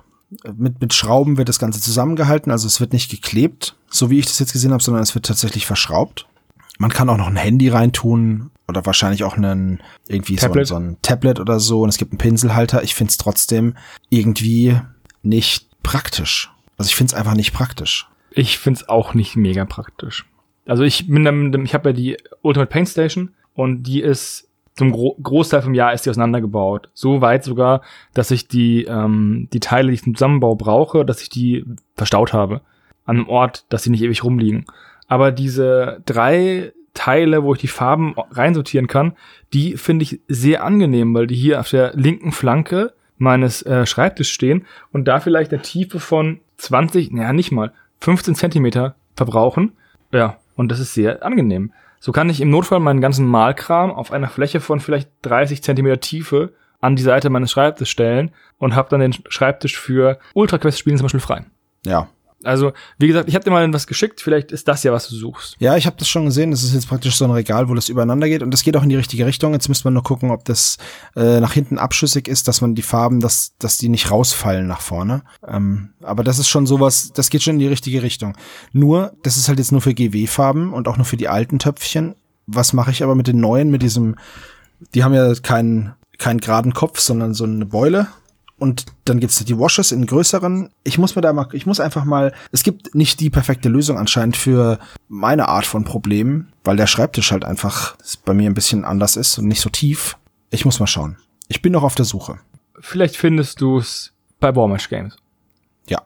mit, mit Schrauben wird das Ganze zusammengehalten, also es wird nicht geklebt, so wie ich das jetzt gesehen habe, sondern es wird tatsächlich verschraubt. Man kann auch noch ein Handy reintun oder wahrscheinlich auch einen irgendwie so ein, so ein, Tablet oder so und es gibt einen Pinselhalter. Ich finde es trotzdem irgendwie nicht praktisch. Also ich finde es einfach nicht praktisch. Ich finde es auch nicht mega praktisch. Also ich bin dann, ich habe ja die Ultimate Paint Station und die ist zum Gro Großteil vom Jahr ist die auseinandergebaut. So weit sogar, dass ich die, ähm, die Teile, die ich zum Zusammenbau brauche, dass ich die verstaut habe. An einem Ort, dass sie nicht ewig rumliegen. Aber diese drei Teile, wo ich die Farben reinsortieren kann, die finde ich sehr angenehm, weil die hier auf der linken Flanke meines äh, Schreibtisches stehen und da vielleicht eine Tiefe von 20, naja, nicht mal, 15 Zentimeter verbrauchen. Ja, und das ist sehr angenehm. So kann ich im Notfall meinen ganzen Malkram auf einer Fläche von vielleicht 30 Zentimeter Tiefe an die Seite meines Schreibtisches stellen und habe dann den Schreibtisch für Ultra Quest Spielen zum Beispiel frei. Ja, also, wie gesagt, ich habe dir mal was geschickt, vielleicht ist das ja, was du suchst. Ja, ich habe das schon gesehen. Das ist jetzt praktisch so ein Regal, wo das übereinander geht und das geht auch in die richtige Richtung. Jetzt müsste man nur gucken, ob das äh, nach hinten abschüssig ist, dass man die Farben, dass, dass die nicht rausfallen nach vorne. Ähm, aber das ist schon sowas, das geht schon in die richtige Richtung. Nur, das ist halt jetzt nur für GW-Farben und auch nur für die alten Töpfchen. Was mache ich aber mit den neuen, mit diesem, die haben ja keinen keinen geraden Kopf, sondern so eine Beule und dann gibt's die Washes in größeren. Ich muss mir da mal, ich muss einfach mal, es gibt nicht die perfekte Lösung anscheinend für meine Art von Problemen, weil der Schreibtisch halt einfach bei mir ein bisschen anders ist und nicht so tief. Ich muss mal schauen. Ich bin noch auf der Suche. Vielleicht findest du's bei Warmash Games. Ja.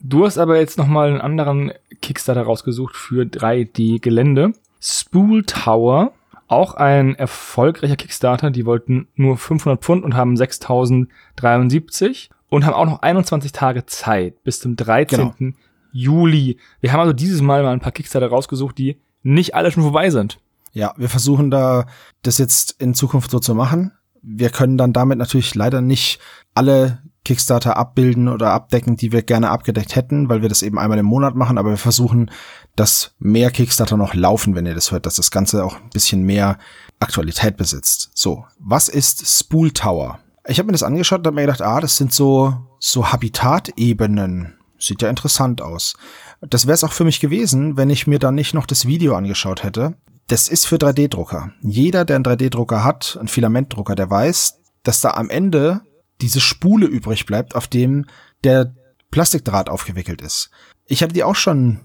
Du hast aber jetzt noch mal einen anderen Kickstarter rausgesucht für 3D-Gelände. Spool Tower auch ein erfolgreicher Kickstarter. Die wollten nur 500 Pfund und haben 6073 und haben auch noch 21 Tage Zeit bis zum 13. Genau. Juli. Wir haben also dieses Mal mal ein paar Kickstarter rausgesucht, die nicht alle schon vorbei sind. Ja, wir versuchen da das jetzt in Zukunft so zu machen. Wir können dann damit natürlich leider nicht alle Kickstarter abbilden oder abdecken, die wir gerne abgedeckt hätten, weil wir das eben einmal im Monat machen, aber wir versuchen, dass mehr Kickstarter noch laufen, wenn ihr das hört, dass das Ganze auch ein bisschen mehr Aktualität besitzt. So, was ist Spool Tower? Ich habe mir das angeschaut und habe mir gedacht, ah, das sind so so Habitatebenen. Sieht ja interessant aus. Das wäre es auch für mich gewesen, wenn ich mir dann nicht noch das Video angeschaut hätte. Das ist für 3D-Drucker. Jeder, der einen 3D-Drucker hat, einen Filamentdrucker, der weiß, dass da am Ende diese Spule übrig bleibt, auf dem der Plastikdraht aufgewickelt ist. Ich hatte die auch schon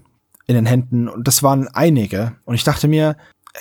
in den Händen und das waren einige. Und ich dachte mir,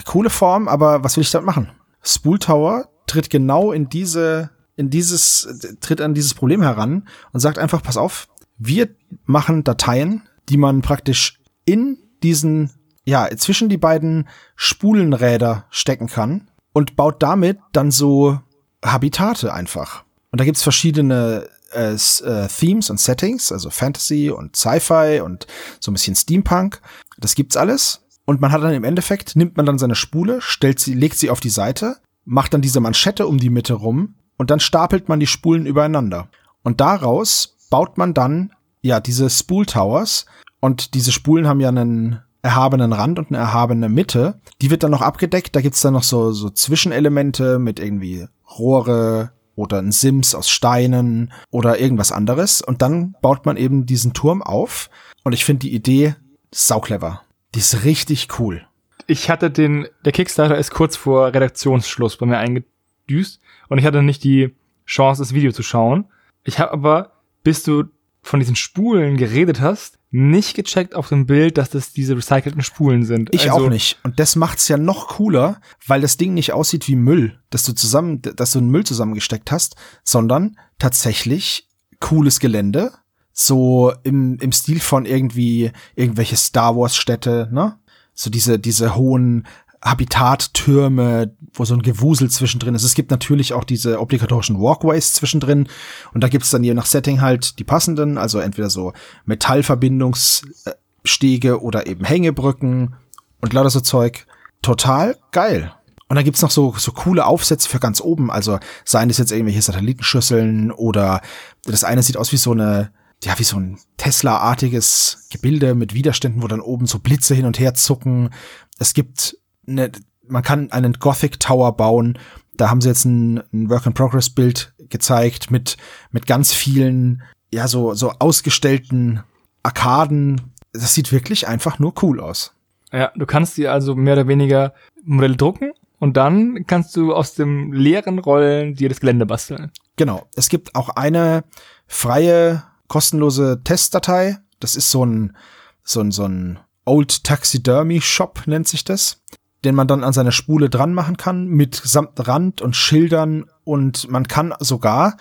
coole Form, aber was will ich damit machen? Spool Tower tritt genau in diese, in dieses, tritt an dieses Problem heran und sagt einfach, pass auf, wir machen Dateien, die man praktisch in diesen, ja, zwischen die beiden Spulenräder stecken kann und baut damit dann so Habitate einfach. Und da gibt's verschiedene äh, äh, Themes und Settings, also Fantasy und Sci-Fi und so ein bisschen Steampunk. Das gibt's alles. Und man hat dann im Endeffekt, nimmt man dann seine Spule, stellt sie, legt sie auf die Seite, macht dann diese Manschette um die Mitte rum und dann stapelt man die Spulen übereinander. Und daraus baut man dann, ja, diese Spool Towers. Und diese Spulen haben ja einen erhabenen Rand und eine erhabene Mitte. Die wird dann noch abgedeckt. Da gibt's dann noch so, so Zwischenelemente mit irgendwie Rohre, oder ein Sims aus Steinen oder irgendwas anderes. Und dann baut man eben diesen Turm auf. Und ich finde die Idee sau clever. Die ist richtig cool. Ich hatte den, der Kickstarter ist kurz vor Redaktionsschluss bei mir eingedüst und ich hatte nicht die Chance, das Video zu schauen. Ich habe aber, bis du von diesen Spulen geredet hast, nicht gecheckt auf dem Bild, dass das diese recycelten Spulen sind. Ich also, auch nicht. Und das macht's ja noch cooler, weil das Ding nicht aussieht wie Müll, dass du zusammen, dass du einen Müll zusammengesteckt hast, sondern tatsächlich cooles Gelände, so im, im Stil von irgendwie irgendwelche Star Wars Städte, ne? So diese, diese hohen Habitattürme, wo so ein Gewusel zwischendrin ist. Es gibt natürlich auch diese obligatorischen Walkways zwischendrin und da gibt's dann je nach Setting halt die passenden, also entweder so Metallverbindungsstege oder eben Hängebrücken und lauter so Zeug. Total geil. Und dann gibt's noch so, so coole Aufsätze für ganz oben. Also seien es jetzt irgendwelche Satellitenschüsseln oder das eine sieht aus wie so eine, ja, wie so ein Tesla-artiges Gebilde mit Widerständen, wo dann oben so Blitze hin und her zucken. Es gibt eine, man kann einen Gothic Tower bauen. Da haben sie jetzt ein, ein Work-in-Progress-Bild gezeigt mit, mit ganz vielen, ja, so, so ausgestellten Arkaden. Das sieht wirklich einfach nur cool aus. Ja, du kannst dir also mehr oder weniger Modelle drucken und dann kannst du aus dem leeren Rollen dir das Gelände basteln. Genau. Es gibt auch eine freie, kostenlose Testdatei. Das ist so ein, so ein, so ein Old Taxidermy Shop nennt sich das, den man dann an seine Spule dran machen kann mit samt Rand und Schildern und man kann sogar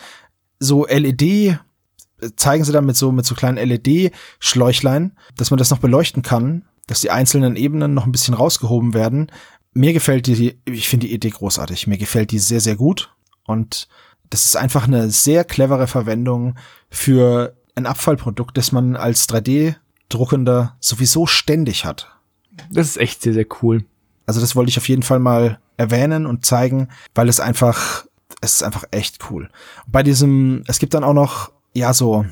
so LED zeigen sie dann mit so mit so kleinen LED Schläuchlein, dass man das noch beleuchten kann, dass die einzelnen Ebenen noch ein bisschen rausgehoben werden mir gefällt die, ich finde die Idee großartig. Mir gefällt die sehr, sehr gut. Und das ist einfach eine sehr clevere Verwendung für ein Abfallprodukt, das man als 3D-Druckender sowieso ständig hat. Das ist echt sehr, sehr cool. Also das wollte ich auf jeden Fall mal erwähnen und zeigen, weil es einfach, es ist einfach echt cool. Bei diesem, es gibt dann auch noch, ja, so,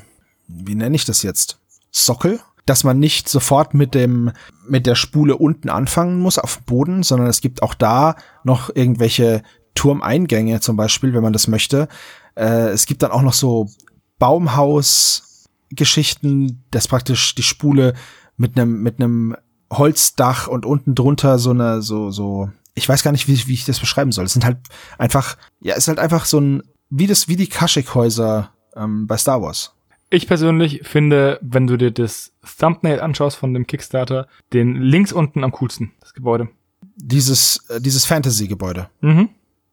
wie nenne ich das jetzt? Sockel, dass man nicht sofort mit dem mit der Spule unten anfangen muss auf dem Boden, sondern es gibt auch da noch irgendwelche Turmeingänge zum Beispiel, wenn man das möchte. Äh, es gibt dann auch noch so Baumhaus-Geschichten, dass praktisch die Spule mit einem mit einem Holzdach und unten drunter so eine so so ich weiß gar nicht, wie, wie ich das beschreiben soll. Es sind halt einfach ja, es ist halt einfach so ein wie das wie die Kashyyyk-Häuser ähm, bei Star Wars. Ich persönlich finde, wenn du dir das Thumbnail anschaust von dem Kickstarter, den links unten am coolsten, das Gebäude. Dieses, äh, dieses Fantasy-Gebäude. Mhm.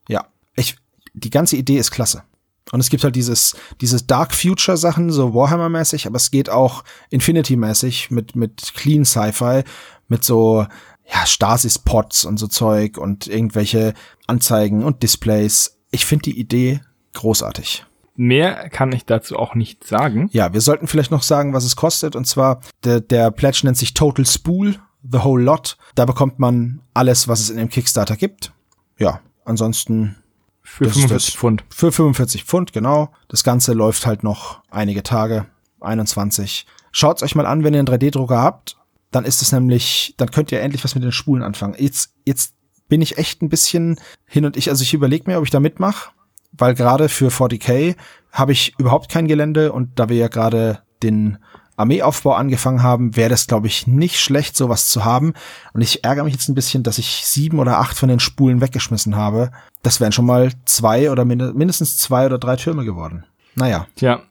Ja. Ich, die ganze Idee ist klasse. Und es gibt halt dieses, dieses Dark Future Sachen, so Warhammer-mäßig, aber es geht auch Infinity-mäßig mit, mit Clean Sci-Fi, mit so, ja, Stasis-Pods und so Zeug und irgendwelche Anzeigen und Displays. Ich finde die Idee großartig. Mehr kann ich dazu auch nicht sagen. Ja, wir sollten vielleicht noch sagen, was es kostet. Und zwar, der, der Pledge nennt sich Total Spool, The Whole Lot. Da bekommt man alles, was es in dem Kickstarter gibt. Ja, ansonsten. Für 45 Pfund. Für 45 Pfund, genau. Das Ganze läuft halt noch einige Tage. 21. Schaut's euch mal an, wenn ihr einen 3D-Drucker habt. Dann ist es nämlich, dann könnt ihr endlich was mit den Spulen anfangen. Jetzt, jetzt bin ich echt ein bisschen hin und ich, also ich überlege mir, ob ich da mitmache weil gerade für 40k habe ich überhaupt kein Gelände und da wir ja gerade den Armeeaufbau angefangen haben, wäre das, glaube ich, nicht schlecht, sowas zu haben. Und ich ärgere mich jetzt ein bisschen, dass ich sieben oder acht von den Spulen weggeschmissen habe. Das wären schon mal zwei oder mindestens zwei oder drei Türme geworden. Naja. Tja,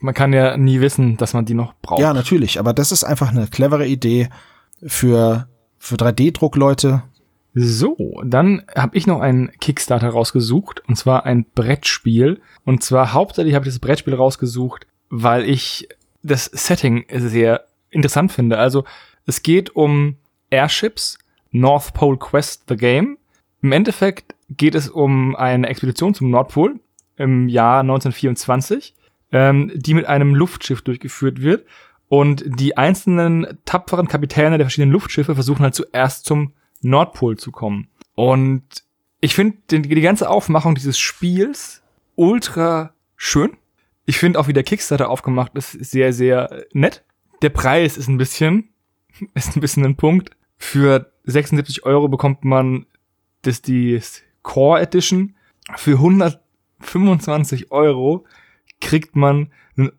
man kann ja nie wissen, dass man die noch braucht. Ja, natürlich, aber das ist einfach eine clevere Idee für, für 3D-Druckleute, so, dann habe ich noch einen Kickstarter rausgesucht, und zwar ein Brettspiel. Und zwar hauptsächlich habe ich das Brettspiel rausgesucht, weil ich das Setting sehr interessant finde. Also es geht um Airships, North Pole Quest The Game. Im Endeffekt geht es um eine Expedition zum Nordpol im Jahr 1924, ähm, die mit einem Luftschiff durchgeführt wird. Und die einzelnen tapferen Kapitäne der verschiedenen Luftschiffe versuchen halt zuerst zum Nordpol zu kommen. Und ich finde die ganze Aufmachung dieses Spiels ultra schön. Ich finde auch, wie der Kickstarter aufgemacht ist, sehr, sehr nett. Der Preis ist ein bisschen, ist ein bisschen ein Punkt. Für 76 Euro bekommt man das, die Core Edition. Für 125 Euro kriegt man ein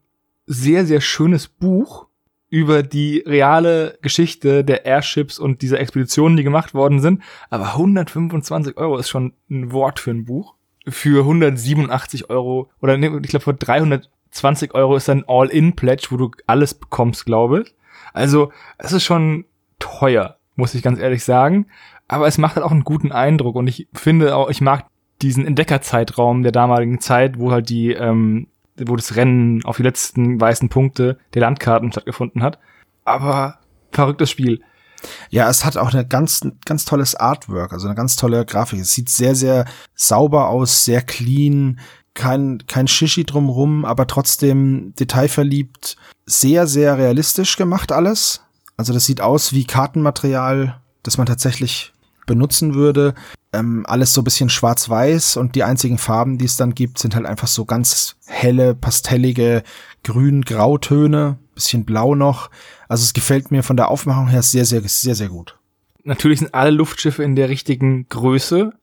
sehr, sehr schönes Buch über die reale Geschichte der Airships und dieser Expeditionen, die gemacht worden sind. Aber 125 Euro ist schon ein Wort für ein Buch. Für 187 Euro oder nee, ich glaube für 320 Euro ist dann All-In-Pledge, wo du alles bekommst, glaube ich. Also es ist schon teuer, muss ich ganz ehrlich sagen. Aber es macht halt auch einen guten Eindruck und ich finde auch, ich mag diesen Entdeckerzeitraum der damaligen Zeit, wo halt die ähm, wo das Rennen auf die letzten weißen Punkte der Landkarten stattgefunden hat. Aber verrücktes Spiel. Ja, es hat auch eine ganz, ganz tolles Artwork, also eine ganz tolle Grafik. Es sieht sehr, sehr sauber aus, sehr clean, kein, kein Shishi drumrum, aber trotzdem detailverliebt, sehr, sehr realistisch gemacht alles. Also das sieht aus wie Kartenmaterial, das man tatsächlich benutzen würde. Ähm, alles so bisschen schwarz-weiß und die einzigen Farben, die es dann gibt, sind halt einfach so ganz helle, pastellige Grün-Grautöne, bisschen blau noch. Also es gefällt mir von der Aufmachung her sehr, sehr, sehr, sehr gut. Natürlich sind alle Luftschiffe in der richtigen Größe,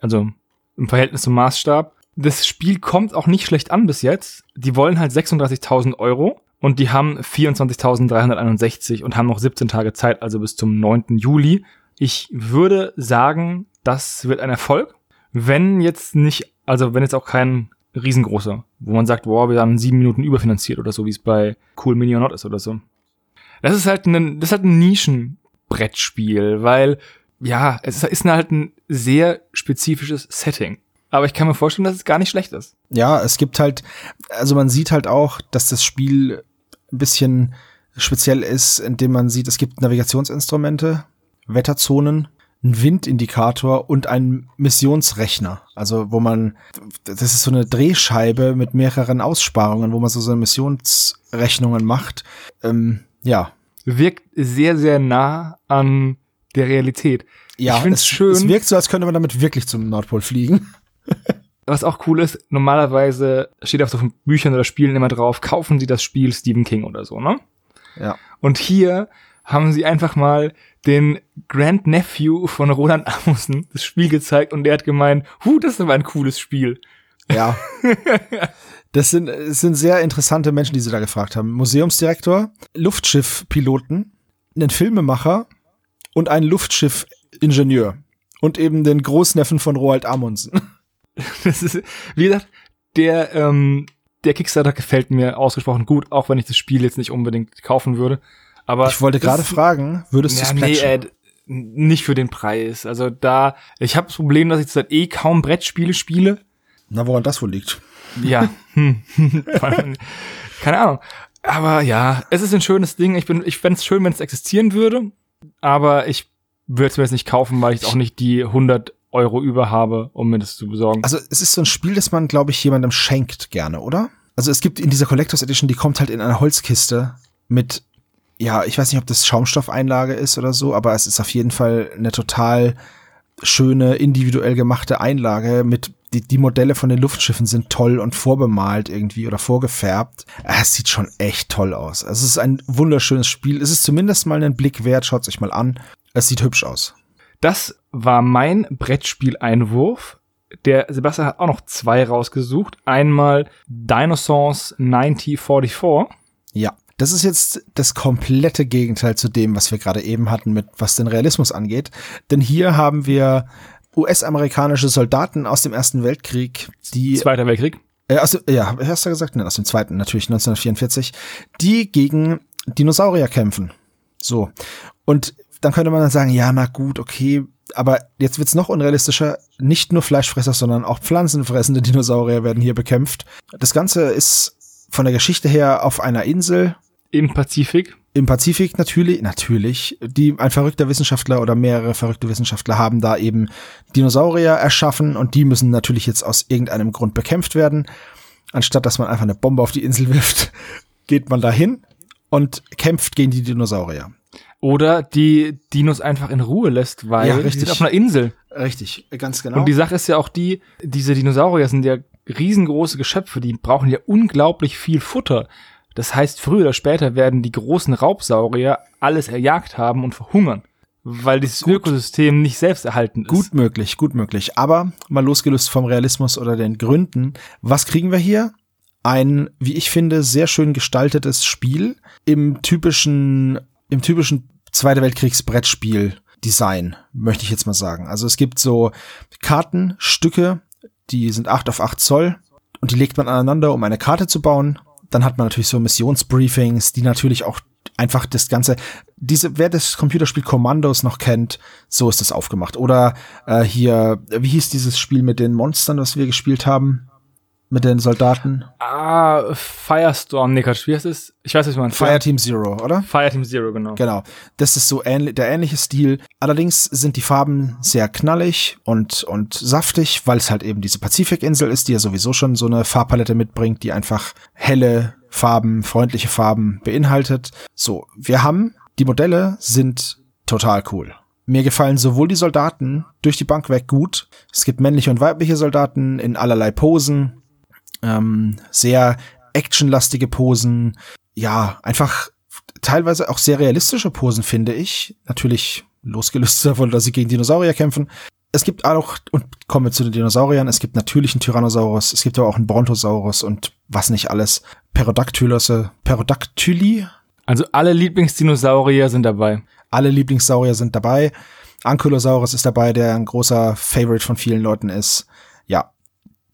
also im Verhältnis zum Maßstab. Das Spiel kommt auch nicht schlecht an bis jetzt. Die wollen halt 36.000 Euro und die haben 24.361 und haben noch 17 Tage Zeit, also bis zum 9. Juli. Ich würde sagen, das wird ein Erfolg. Wenn jetzt nicht, also wenn jetzt auch kein riesengroßer, wo man sagt, wow, wir haben sieben Minuten überfinanziert oder so, wie es bei Cool Mini or Not ist oder so. Das ist halt ein, das ist halt ein Nischenbrettspiel, weil, ja, es ist halt ein sehr spezifisches Setting. Aber ich kann mir vorstellen, dass es gar nicht schlecht ist. Ja, es gibt halt, also man sieht halt auch, dass das Spiel ein bisschen speziell ist, indem man sieht, es gibt Navigationsinstrumente, Wetterzonen, einen Windindikator und einen Missionsrechner. Also wo man, das ist so eine Drehscheibe mit mehreren Aussparungen, wo man so, so Missionsrechnungen macht. Ähm, ja. Wirkt sehr, sehr nah an der Realität. Ja, ich es, schön. Es wirkt so, als könnte man damit wirklich zum Nordpol fliegen. Was auch cool ist, normalerweise steht auf so Büchern oder Spielen immer drauf, kaufen Sie das Spiel Stephen King oder so, ne? Ja. Und hier haben sie einfach mal den Grand Nephew von Roland Amundsen das Spiel gezeigt und der hat gemeint, hu, das ist aber ein cooles Spiel. Ja. das sind, das sind sehr interessante Menschen, die sie da gefragt haben. Museumsdirektor, Luftschiffpiloten, einen Filmemacher und einen Luftschiffingenieur. Und eben den Großneffen von Roald Amundsen. Das ist, wie gesagt, der, ähm, der Kickstarter gefällt mir ausgesprochen gut, auch wenn ich das Spiel jetzt nicht unbedingt kaufen würde. Aber ich wollte gerade fragen, würdest ja, du es nee, äh, nicht für den Preis. Also da, ich habe das Problem, dass ich seit eh kaum Brettspiele spiele. Na, woran das wohl liegt? Ja, hm. keine Ahnung. Aber ja, es ist ein schönes Ding. Ich bin, ich fände es schön, wenn es existieren würde. Aber ich würde es mir jetzt nicht kaufen, weil ich auch nicht die 100 Euro über habe, um mir das zu besorgen. Also es ist so ein Spiel, das man, glaube ich, jemandem schenkt gerne, oder? Also es gibt in dieser Collectors Edition, die kommt halt in einer Holzkiste mit ja, ich weiß nicht, ob das Schaumstoffeinlage ist oder so, aber es ist auf jeden Fall eine total schöne, individuell gemachte Einlage mit die, die Modelle von den Luftschiffen sind toll und vorbemalt irgendwie oder vorgefärbt. Es sieht schon echt toll aus. Es ist ein wunderschönes Spiel. Es ist zumindest mal einen Blick wert. Schaut euch mal an. Es sieht hübsch aus. Das war mein Brettspieleinwurf. Der Sebastian hat auch noch zwei rausgesucht. Einmal Dinosaurs 9044. Ja. Das ist jetzt das komplette Gegenteil zu dem, was wir gerade eben hatten, mit was den Realismus angeht. Denn hier haben wir US-amerikanische Soldaten aus dem Ersten Weltkrieg, die. Zweiter Weltkrieg? Äh, aus, ja, hast du gesagt? Nein, aus dem Zweiten, natürlich 1944, die gegen Dinosaurier kämpfen. So. Und dann könnte man dann sagen, ja, na gut, okay, aber jetzt wird's noch unrealistischer. Nicht nur Fleischfresser, sondern auch pflanzenfressende Dinosaurier werden hier bekämpft. Das Ganze ist von der Geschichte her auf einer Insel im Pazifik? Im Pazifik natürlich, natürlich. Die, ein verrückter Wissenschaftler oder mehrere verrückte Wissenschaftler haben da eben Dinosaurier erschaffen und die müssen natürlich jetzt aus irgendeinem Grund bekämpft werden. Anstatt dass man einfach eine Bombe auf die Insel wirft, geht man dahin und kämpft gegen die Dinosaurier. Oder die Dinos einfach in Ruhe lässt, weil ja, richtig. die sind auf einer Insel. Richtig, ganz genau. Und die Sache ist ja auch die, diese Dinosaurier sind ja riesengroße Geschöpfe, die brauchen ja unglaublich viel Futter. Das heißt, früher oder später werden die großen Raubsaurier alles erjagt haben und verhungern, weil dieses gut. Ökosystem nicht selbst erhalten ist. Gut möglich, gut möglich. Aber mal losgelöst vom Realismus oder den Gründen, was kriegen wir hier? ein, wie ich finde, sehr schön gestaltetes Spiel im typischen, im typischen Zweite Weltkriegs-Brettspiel Design, möchte ich jetzt mal sagen. Also es gibt so Kartenstücke, die sind 8 auf 8 Zoll und die legt man aneinander, um eine Karte zu bauen. Dann hat man natürlich so Missionsbriefings, die natürlich auch einfach das Ganze, diese, wer das Computerspiel Commandos noch kennt, so ist das aufgemacht. Oder äh, hier, wie hieß dieses Spiel mit den Monstern, was wir gespielt haben? Mit den Soldaten. Ah, Firestorm, nee, Quatsch, wie heißt es? Ich weiß nicht, was man Fireteam Zero, oder? Fireteam Zero, genau. Genau. Das ist so ähnlich, der ähnliche Stil. Allerdings sind die Farben sehr knallig und, und saftig, weil es halt eben diese Pazifikinsel ist, die ja sowieso schon so eine Farbpalette mitbringt, die einfach helle Farben, freundliche Farben beinhaltet. So, wir haben, die Modelle sind total cool. Mir gefallen sowohl die Soldaten durch die Bank weg gut. Es gibt männliche und weibliche Soldaten in allerlei Posen ähm, sehr actionlastige Posen, ja, einfach teilweise auch sehr realistische Posen, finde ich. Natürlich losgelöst davon, dass sie gegen Dinosaurier kämpfen. Es gibt auch, und kommen wir zu den Dinosauriern, es gibt natürlich einen Tyrannosaurus, es gibt aber auch einen Brontosaurus und was nicht alles. Perodactylosse, Perodactyli. Also alle Lieblingsdinosaurier sind dabei. Alle Lieblingssaurier sind dabei. Ankylosaurus ist dabei, der ein großer Favorite von vielen Leuten ist. Ja.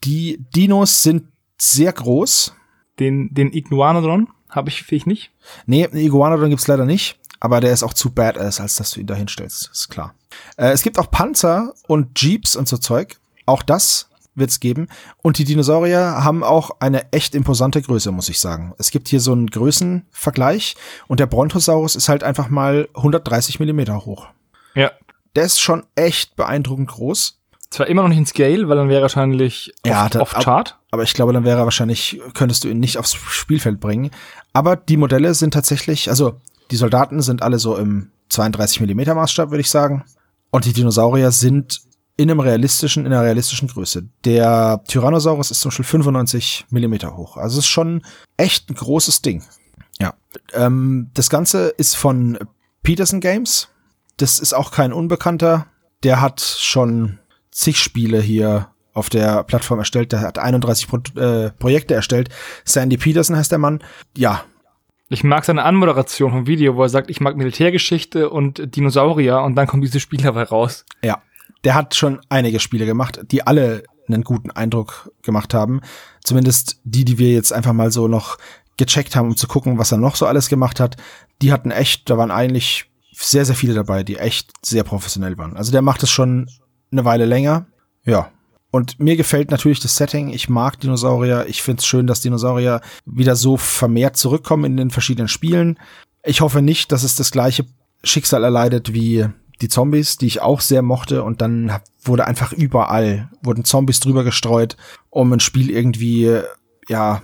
Die Dinos sind sehr groß. Den, den Iguanodon habe ich vielleicht nicht. Nee, einen Iguanodon gibt's leider nicht, aber der ist auch zu badass, als dass du ihn da hinstellst, ist klar. Äh, es gibt auch Panzer und Jeeps und so Zeug. Auch das wird's geben. Und die Dinosaurier haben auch eine echt imposante Größe, muss ich sagen. Es gibt hier so einen Größenvergleich und der Brontosaurus ist halt einfach mal 130 Millimeter hoch. Ja. Der ist schon echt beeindruckend groß. Zwar immer noch nicht in Scale, weil dann wäre wahrscheinlich ja, auf, auf Chart. Aber ich glaube, dann wäre wahrscheinlich, könntest du ihn nicht aufs Spielfeld bringen. Aber die Modelle sind tatsächlich, also die Soldaten sind alle so im 32 Millimeter Maßstab, würde ich sagen. Und die Dinosaurier sind in einem realistischen, in einer realistischen Größe. Der Tyrannosaurus ist zum Beispiel 95 Millimeter hoch. Also ist schon echt ein großes Ding. Ja. Ähm, das Ganze ist von Peterson Games. Das ist auch kein Unbekannter. Der hat schon zig Spiele hier auf der Plattform erstellt. Der hat 31 Pro äh, Projekte erstellt. Sandy Peterson heißt der Mann. Ja. Ich mag seine Anmoderation vom Video, wo er sagt, ich mag Militärgeschichte und Dinosaurier und dann kommen diese Spiele dabei raus. Ja. Der hat schon einige Spiele gemacht, die alle einen guten Eindruck gemacht haben. Zumindest die, die wir jetzt einfach mal so noch gecheckt haben, um zu gucken, was er noch so alles gemacht hat. Die hatten echt, da waren eigentlich sehr, sehr viele dabei, die echt sehr professionell waren. Also der macht es schon eine Weile länger. Ja. Und mir gefällt natürlich das Setting. Ich mag Dinosaurier. Ich finde es schön, dass Dinosaurier wieder so vermehrt zurückkommen in den verschiedenen Spielen. Ich hoffe nicht, dass es das gleiche Schicksal erleidet wie die Zombies, die ich auch sehr mochte. Und dann wurde einfach überall, wurden Zombies drüber gestreut, um ein Spiel irgendwie, ja,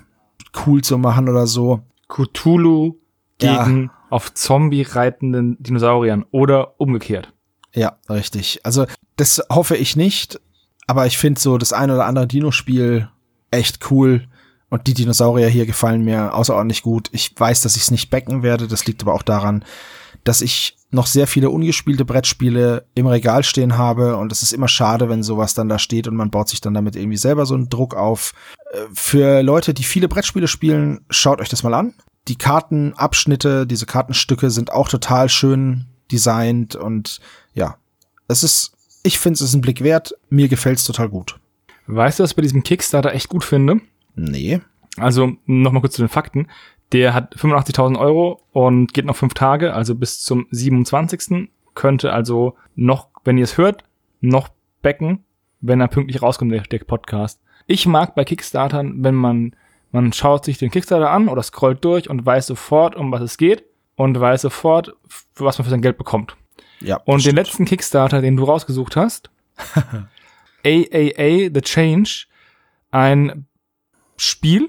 cool zu machen oder so. Cthulhu gegen ja. auf Zombie reitenden Dinosauriern oder umgekehrt. Ja, richtig. Also das hoffe ich nicht, aber ich finde so das ein oder andere Dino-Spiel echt cool. Und die Dinosaurier hier gefallen mir außerordentlich gut. Ich weiß, dass ich es nicht backen werde. Das liegt aber auch daran, dass ich noch sehr viele ungespielte Brettspiele im Regal stehen habe. Und es ist immer schade, wenn sowas dann da steht und man baut sich dann damit irgendwie selber so einen Druck auf. Äh, für Leute, die viele Brettspiele spielen, schaut euch das mal an. Die Kartenabschnitte, diese Kartenstücke sind auch total schön designt und ja, es ist, ich finde es ist ein Blick wert. Mir gefällt es total gut. Weißt du, was ich bei diesem Kickstarter echt gut finde? Nee. Also, nochmal kurz zu den Fakten. Der hat 85.000 Euro und geht noch fünf Tage, also bis zum 27. Könnte also noch, wenn ihr es hört, noch backen, wenn er pünktlich rauskommt, der, der Podcast. Ich mag bei Kickstartern, wenn man, man schaut sich den Kickstarter an oder scrollt durch und weiß sofort, um was es geht und weiß sofort, was man für sein Geld bekommt. Ja. Und stimmt. den letzten Kickstarter, den du rausgesucht hast, AAA The Change, ein Spiel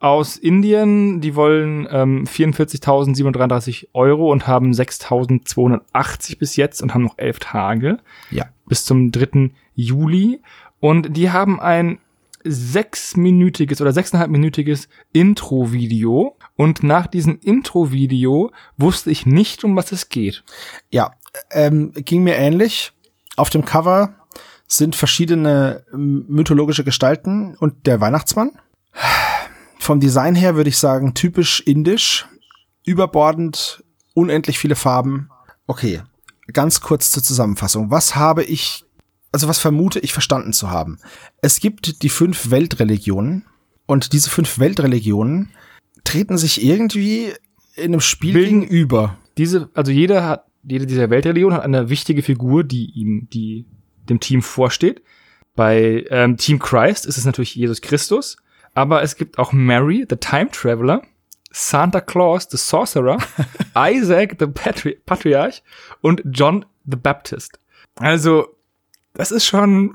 aus Indien, die wollen ähm, 44.733 Euro und haben 6.280 bis jetzt und haben noch elf Tage. Ja. Bis zum 3. Juli. Und die haben ein sechsminütiges oder sechseinhalbminütiges Intro-Video. Und nach diesem Intro-Video wusste ich nicht, um was es geht. Ja, ähm, ging mir ähnlich. Auf dem Cover sind verschiedene mythologische Gestalten und der Weihnachtsmann. vom Design her würde ich sagen, typisch indisch, überbordend, unendlich viele Farben. Okay, ganz kurz zur Zusammenfassung. Was habe ich, also was vermute ich verstanden zu haben? Es gibt die fünf Weltreligionen und diese fünf Weltreligionen treten sich irgendwie in einem Spiel Bilden- gegenüber. Diese, also jeder hat, jede dieser Weltreligion hat eine wichtige Figur, die ihm, die dem Team vorsteht. Bei ähm, Team Christ ist es natürlich Jesus Christus, aber es gibt auch Mary, the Time Traveler, Santa Claus, the Sorcerer, Isaac, the Patri Patriarch und John the Baptist. Also, das ist schon,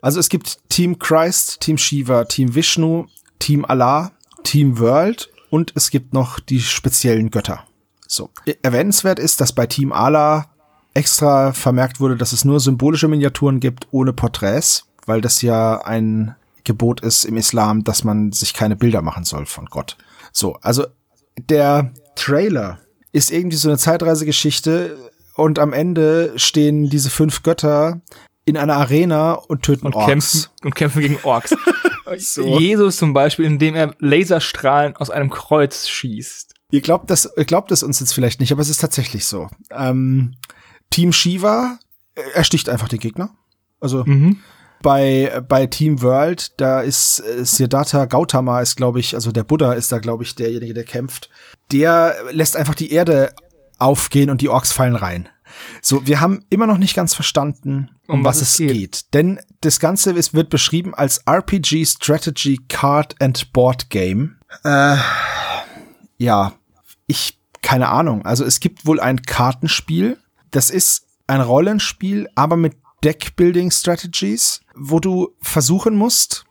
Also es gibt Team Christ, Team Shiva, Team Vishnu, Team Allah, Team World und es gibt noch die speziellen Götter. So. Erwähnenswert ist, dass bei Team Allah extra vermerkt wurde, dass es nur symbolische Miniaturen gibt ohne Porträts, weil das ja ein Gebot ist im Islam, dass man sich keine Bilder machen soll von Gott. So, also der Trailer ist irgendwie so eine Zeitreisegeschichte und am Ende stehen diese fünf Götter in einer Arena und töten und Orks. kämpfen, und kämpfen gegen Orks. So. Jesus zum Beispiel, indem er Laserstrahlen aus einem Kreuz schießt. Ihr glaubt das, ihr glaubt es uns jetzt vielleicht nicht, aber es ist tatsächlich so. Ähm, Team Shiva äh, ersticht einfach den Gegner. Also Mhm. bei, bei Team World, da ist äh, Siddhartha Gautama ist, glaube ich, also der Buddha ist da, glaube ich, derjenige, der kämpft. Der lässt einfach die Erde aufgehen und die Orks fallen rein. So, wir haben immer noch nicht ganz verstanden, um, was, es geht. Denn das Ganze ist, wird beschrieben als RPG Strategy Card and Board Game. Äh, ja, ich, keine Ahnung. Also es gibt wohl ein Kartenspiel. Das ist ein Rollenspiel, aber mit Deckbuilding Strategies, wo du versuchen musst,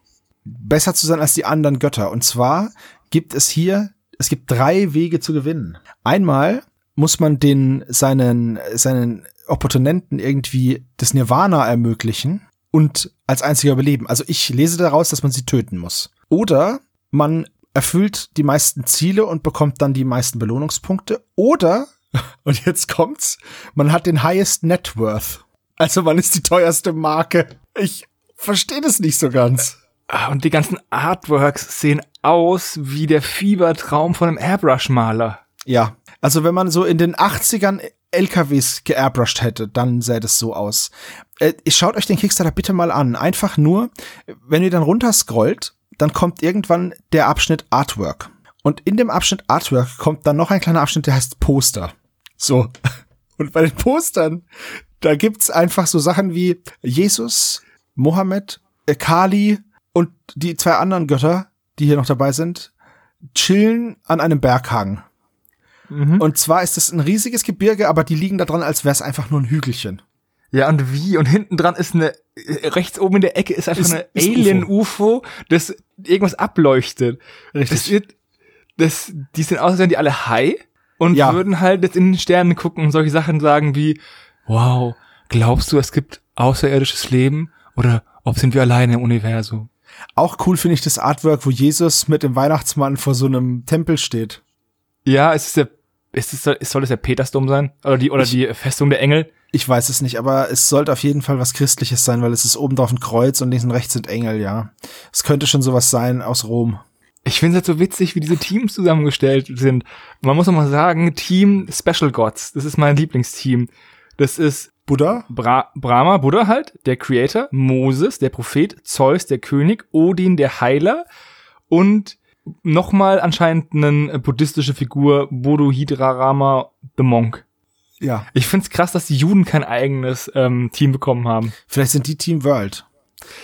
besser zu sein als die anderen Götter. Und zwar gibt es hier, es gibt drei Wege zu gewinnen. Einmal muss man den, seinen, seinen Opponenten irgendwie das Nirvana ermöglichen und als einziger überleben. Also ich lese daraus, dass man sie töten muss. Oder man erfüllt die meisten Ziele und bekommt dann die meisten Belohnungspunkte. Oder, und jetzt kommt's, man hat den highest net worth. Also man ist die teuerste Marke. Ich verstehe das nicht so ganz. Ah, Und die ganzen Artworks sehen aus wie der Fiebertraum von einem Airbrush-Maler. Ja, also wenn man so in den 80ern LKWs geairbrushed hätte, dann sähe das so aus. Äh, schaut euch den Kickstarter bitte mal an. Einfach nur, wenn ihr dann runterscrollt, dann kommt irgendwann der Abschnitt Artwork. Und in dem Abschnitt Artwork kommt dann noch ein kleiner Abschnitt, der heißt Poster. So. Und bei den Postern, da gibt's einfach so Sachen wie Jesus, Mohammed, Kali und die zwei anderen Götter, die hier noch dabei sind, chillen an einem Berghang. Mhm. Und zwar ist es ein riesiges Gebirge, aber die liegen da dran, als wäre es einfach nur ein Hügelchen. Ja, und wie? Und hinten dran ist eine, äh, rechts oben in der Ecke ist einfach Ist- eine ist Alien-UFO, das irgendwas ableuchtet. Das wird, das, die sind aus, als wären die alle high und Ja. würden halt jetzt in den Sternen gucken und solche Sachen sagen wie, wow, glaubst du, es gibt außerirdisches Leben? Oder ob sind wir alleine im Universum? Auch cool finde ich das Artwork, wo Jesus mit dem Weihnachtsmann vor so einem Tempel steht. Ja, ist es der, ist es, soll es der Petersdom sein? Oder die, oder Ich- die Festung der Engel? Ich weiß es nicht, aber es sollte auf jeden Fall was Christliches sein, weil es ist oben drauf ein Kreuz und links und rechts sind Engel, ja. Es könnte schon sowas sein aus Rom. Ich finde es halt so witzig, wie diese Teams zusammengestellt sind. Man muss noch mal sagen, Team Special Gods, das ist mein Lieblingsteam. Das ist Buddha? Bra Brahma, Buddha halt, der Creator, Moses, der Prophet, Zeus, der König, Odin, der Heiler und nochmal anscheinend eine buddhistische Figur, Bodo Hidrarama, the Monk. Ja. Ich find's krass, dass die Juden kein eigenes ähm, Team bekommen haben. Vielleicht sind die Team World.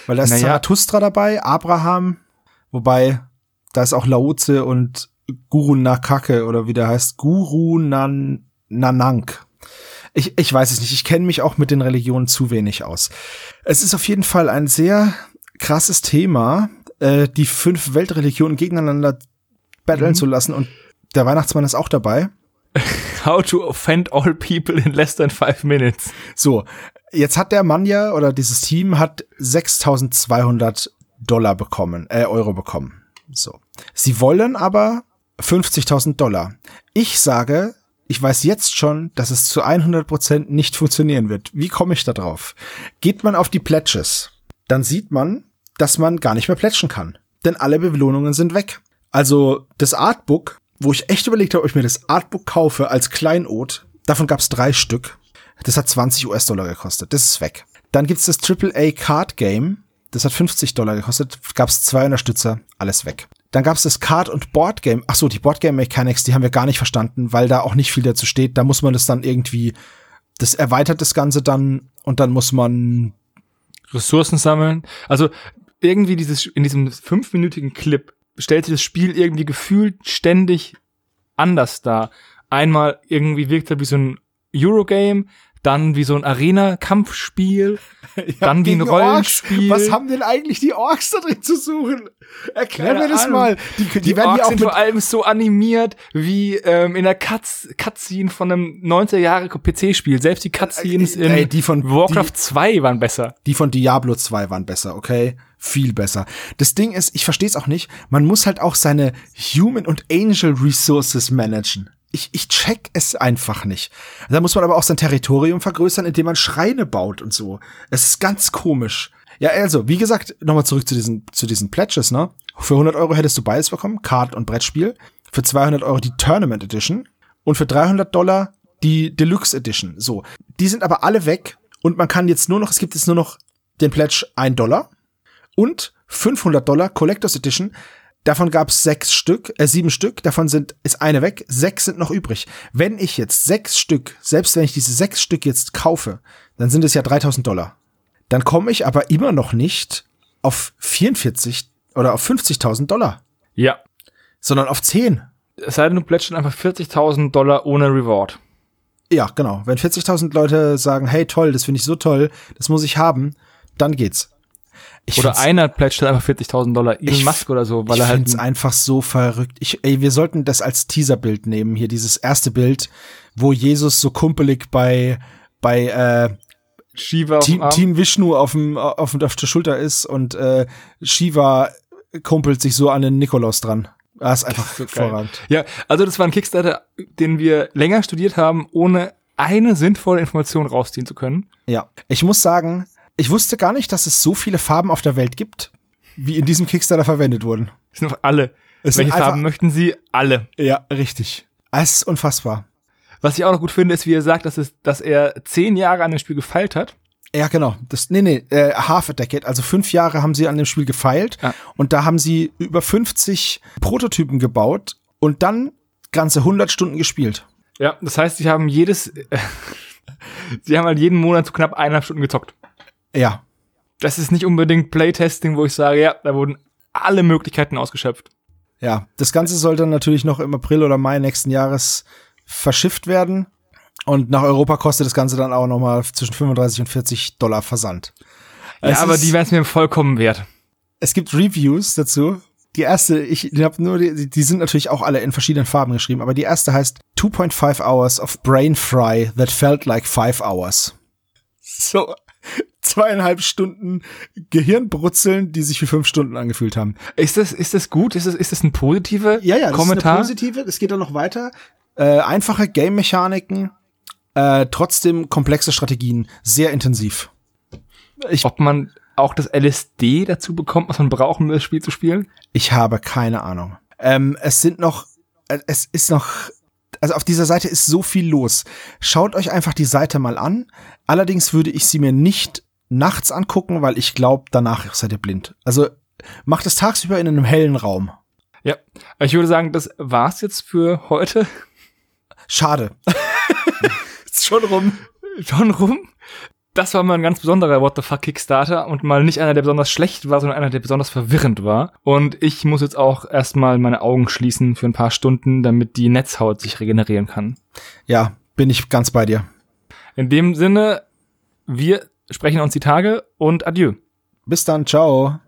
Weil da ist Naja. Zarathustra dabei, Abraham, wobei da ist auch Laoze und Guru Nakake oder wie der heißt, Guru Nan Nanank. Ich, ich weiß es nicht, ich kenne mich auch mit den Religionen zu wenig aus. Es ist auf jeden Fall ein sehr krasses Thema, äh, die fünf Weltreligionen gegeneinander battlen Mhm. zu lassen und der Weihnachtsmann ist auch dabei. How to offend all people in less than five minutes. So, jetzt hat der Mann ja oder dieses Team hat 6.200 Dollar bekommen, äh, Euro bekommen. So. Sie wollen aber 50.000 Dollar. Ich sage, ich weiß jetzt schon, dass es zu 100% nicht funktionieren wird. Wie komme ich da drauf? Geht man auf die Pledges, dann sieht man, dass man gar nicht mehr plätschen kann. Denn alle Belohnungen sind weg. Also das Artbook, wo ich echt überlegt habe, ob ich mir das Artbook kaufe als Kleinod, davon gab es drei Stück. Das hat 20 US-Dollar gekostet. Das ist weg. Dann gibt's das AAA Card Game. Das hat 50 Dollar gekostet. Gab's zwei Unterstützer. Alles weg. Dann gab's das Card- und Boardgame. Ach so, die Boardgame Mechanics, die haben wir gar nicht verstanden, weil da auch nicht viel dazu steht. Da muss man das dann irgendwie, das erweitert das Ganze dann und dann muss man Ressourcen sammeln. Also irgendwie dieses, in diesem fünfminütigen Clip stellt sich das Spiel irgendwie gefühlt ständig anders dar. Einmal irgendwie wirkt er wie so ein Eurogame, dann wie so ein Arena-Kampfspiel, ja, dann wie ein Rollenspiel. Orks. Was haben denn eigentlich die Orks da drin zu suchen? Erklär mir das Ahnung. mal. Die, die, Die, werden Orks ja auch sind vor allem so animiert wie ähm, in der Cuts Cutscene von einem 90er Jahre PC-Spiel. Selbst die Cutscenes in Ey, die von- Warcraft die- 2 waren besser. die von Diablo 2 waren besser, okay? Viel besser. Das Ding ist, ich verstehe es auch nicht, man muss halt auch seine Human und Angel Resources managen. Ich, ich check es einfach nicht. Da muss man aber auch sein Territorium vergrößern, indem man Schreine baut und so. Es ist ganz komisch. Ja, also, wie gesagt, nochmal zurück zu diesen, zu diesen Pledges, ne? Für 100 Euro hättest du beides bekommen, Card- und Brettspiel. Für 200 Euro die Tournament Edition. Und für 300 Dollar die Deluxe Edition. So. Die sind aber alle weg. Und man kann jetzt nur noch, es gibt jetzt nur noch den Pledge 1 Dollar und 500 Dollar Collectors Edition. Davon gab es sechs Stück, äh, sieben Stück. Davon sind ist eine weg, sechs sind noch übrig. Wenn ich jetzt sechs Stück, selbst wenn ich diese sechs Stück jetzt kaufe, dann sind es ja 3000 Dollar. Dann komme ich aber immer noch nicht auf 44 oder auf 50.000 Dollar, Ja. sondern auf 10. Es sei denn, du plätschst einfach 40.000 Dollar ohne Reward. Ja, genau. Wenn 40.000 Leute sagen, hey toll, das finde ich so toll, das muss ich haben, dann geht's. Ich Oder einer plätscht dann einfach 40.000 Dollar. Elon Ich- Musk oder so, weil ich er halt. find's einfach so verrückt. Ich, ey, wir sollten das als Teaserbild nehmen. Hier dieses erste Bild, wo Jesus so kumpelig bei bei äh, Shiva Team. Team Vishnu auf dem auf, auf der Schulter ist und äh, Shiva kumpelt sich so an den Nikolaus dran. Das ist einfach so hervorragend. Ja, also das war ein Kickstarter, den wir länger studiert haben, ohne eine sinnvolle Information rausziehen zu können. Ja, ich muss sagen, ich wusste gar nicht, dass es so viele Farben auf der Welt gibt, wie in diesem Kickstarter verwendet wurden. Es sind einfach alle. Es Welche einfach- Farben möchten Sie? Alle. Ja, richtig. Es ist unfassbar. Was ich auch noch gut finde, ist, wie er sagt, dass, es, dass er zehn Jahre an dem Spiel gefeilt hat. Ja, genau. Das, nee, nee, äh, half a decade. Also fünf Jahre haben sie an dem Spiel gefeilt. Ah. Und da haben sie über 50 Prototypen gebaut und dann ganze 100 Stunden gespielt. Ja, das heißt, sie haben jedes, sie haben halt jeden Monat so knapp eineinhalb Stunden gezockt. Ja. Das ist nicht unbedingt Playtesting, wo ich sage, ja, da wurden alle Möglichkeiten ausgeschöpft. Ja. Das Ganze soll dann natürlich noch im April oder Mai nächsten Jahres verschifft werden. Und nach Europa kostet das Ganze dann auch noch mal zwischen 35 und 40 Dollar Versand. Ja, Es aber die wären es mir vollkommen wert. Es gibt Reviews dazu. Die erste, ich habe nur, die, die sind natürlich auch alle in verschiedenen Farben geschrieben, aber die erste heißt 2.5 Hours of Brain Fry that felt like 5 hours. So, zweieinhalb Stunden Gehirnbrutzeln, die sich wie fünf Stunden angefühlt haben. Ist das, ist das gut? Ist das, ist das ein positiver Kommentar? das ist eine positive, es geht dann noch weiter. Äh, einfache Game-Mechaniken, äh, trotzdem komplexe Strategien, sehr intensiv. Ich, Ob man auch das LSD dazu bekommt, was man braucht, um das Spiel zu spielen? Ich habe keine Ahnung. Ähm, es sind noch, äh, es ist noch, also auf dieser Seite ist so viel los. Schaut euch einfach die Seite mal an. Allerdings würde ich sie mir nicht nachts angucken, weil ich glaube, danach seid ihr blind. Also macht es tagsüber in einem hellen Raum. Ja. Ich würde sagen, das war's jetzt für heute. Schade. ist schon rum. Schon rum. Das war mal ein ganz besonderer What the fuck Kickstarter und mal nicht einer, der besonders schlecht war, sondern einer, der besonders verwirrend war. Und ich muss jetzt auch erstmal meine Augen schließen für ein paar Stunden, damit die Netzhaut sich regenerieren kann. Ja, bin ich ganz bei dir. In dem Sinne, wir sprechen uns die Tage und adieu. Bis dann, ciao.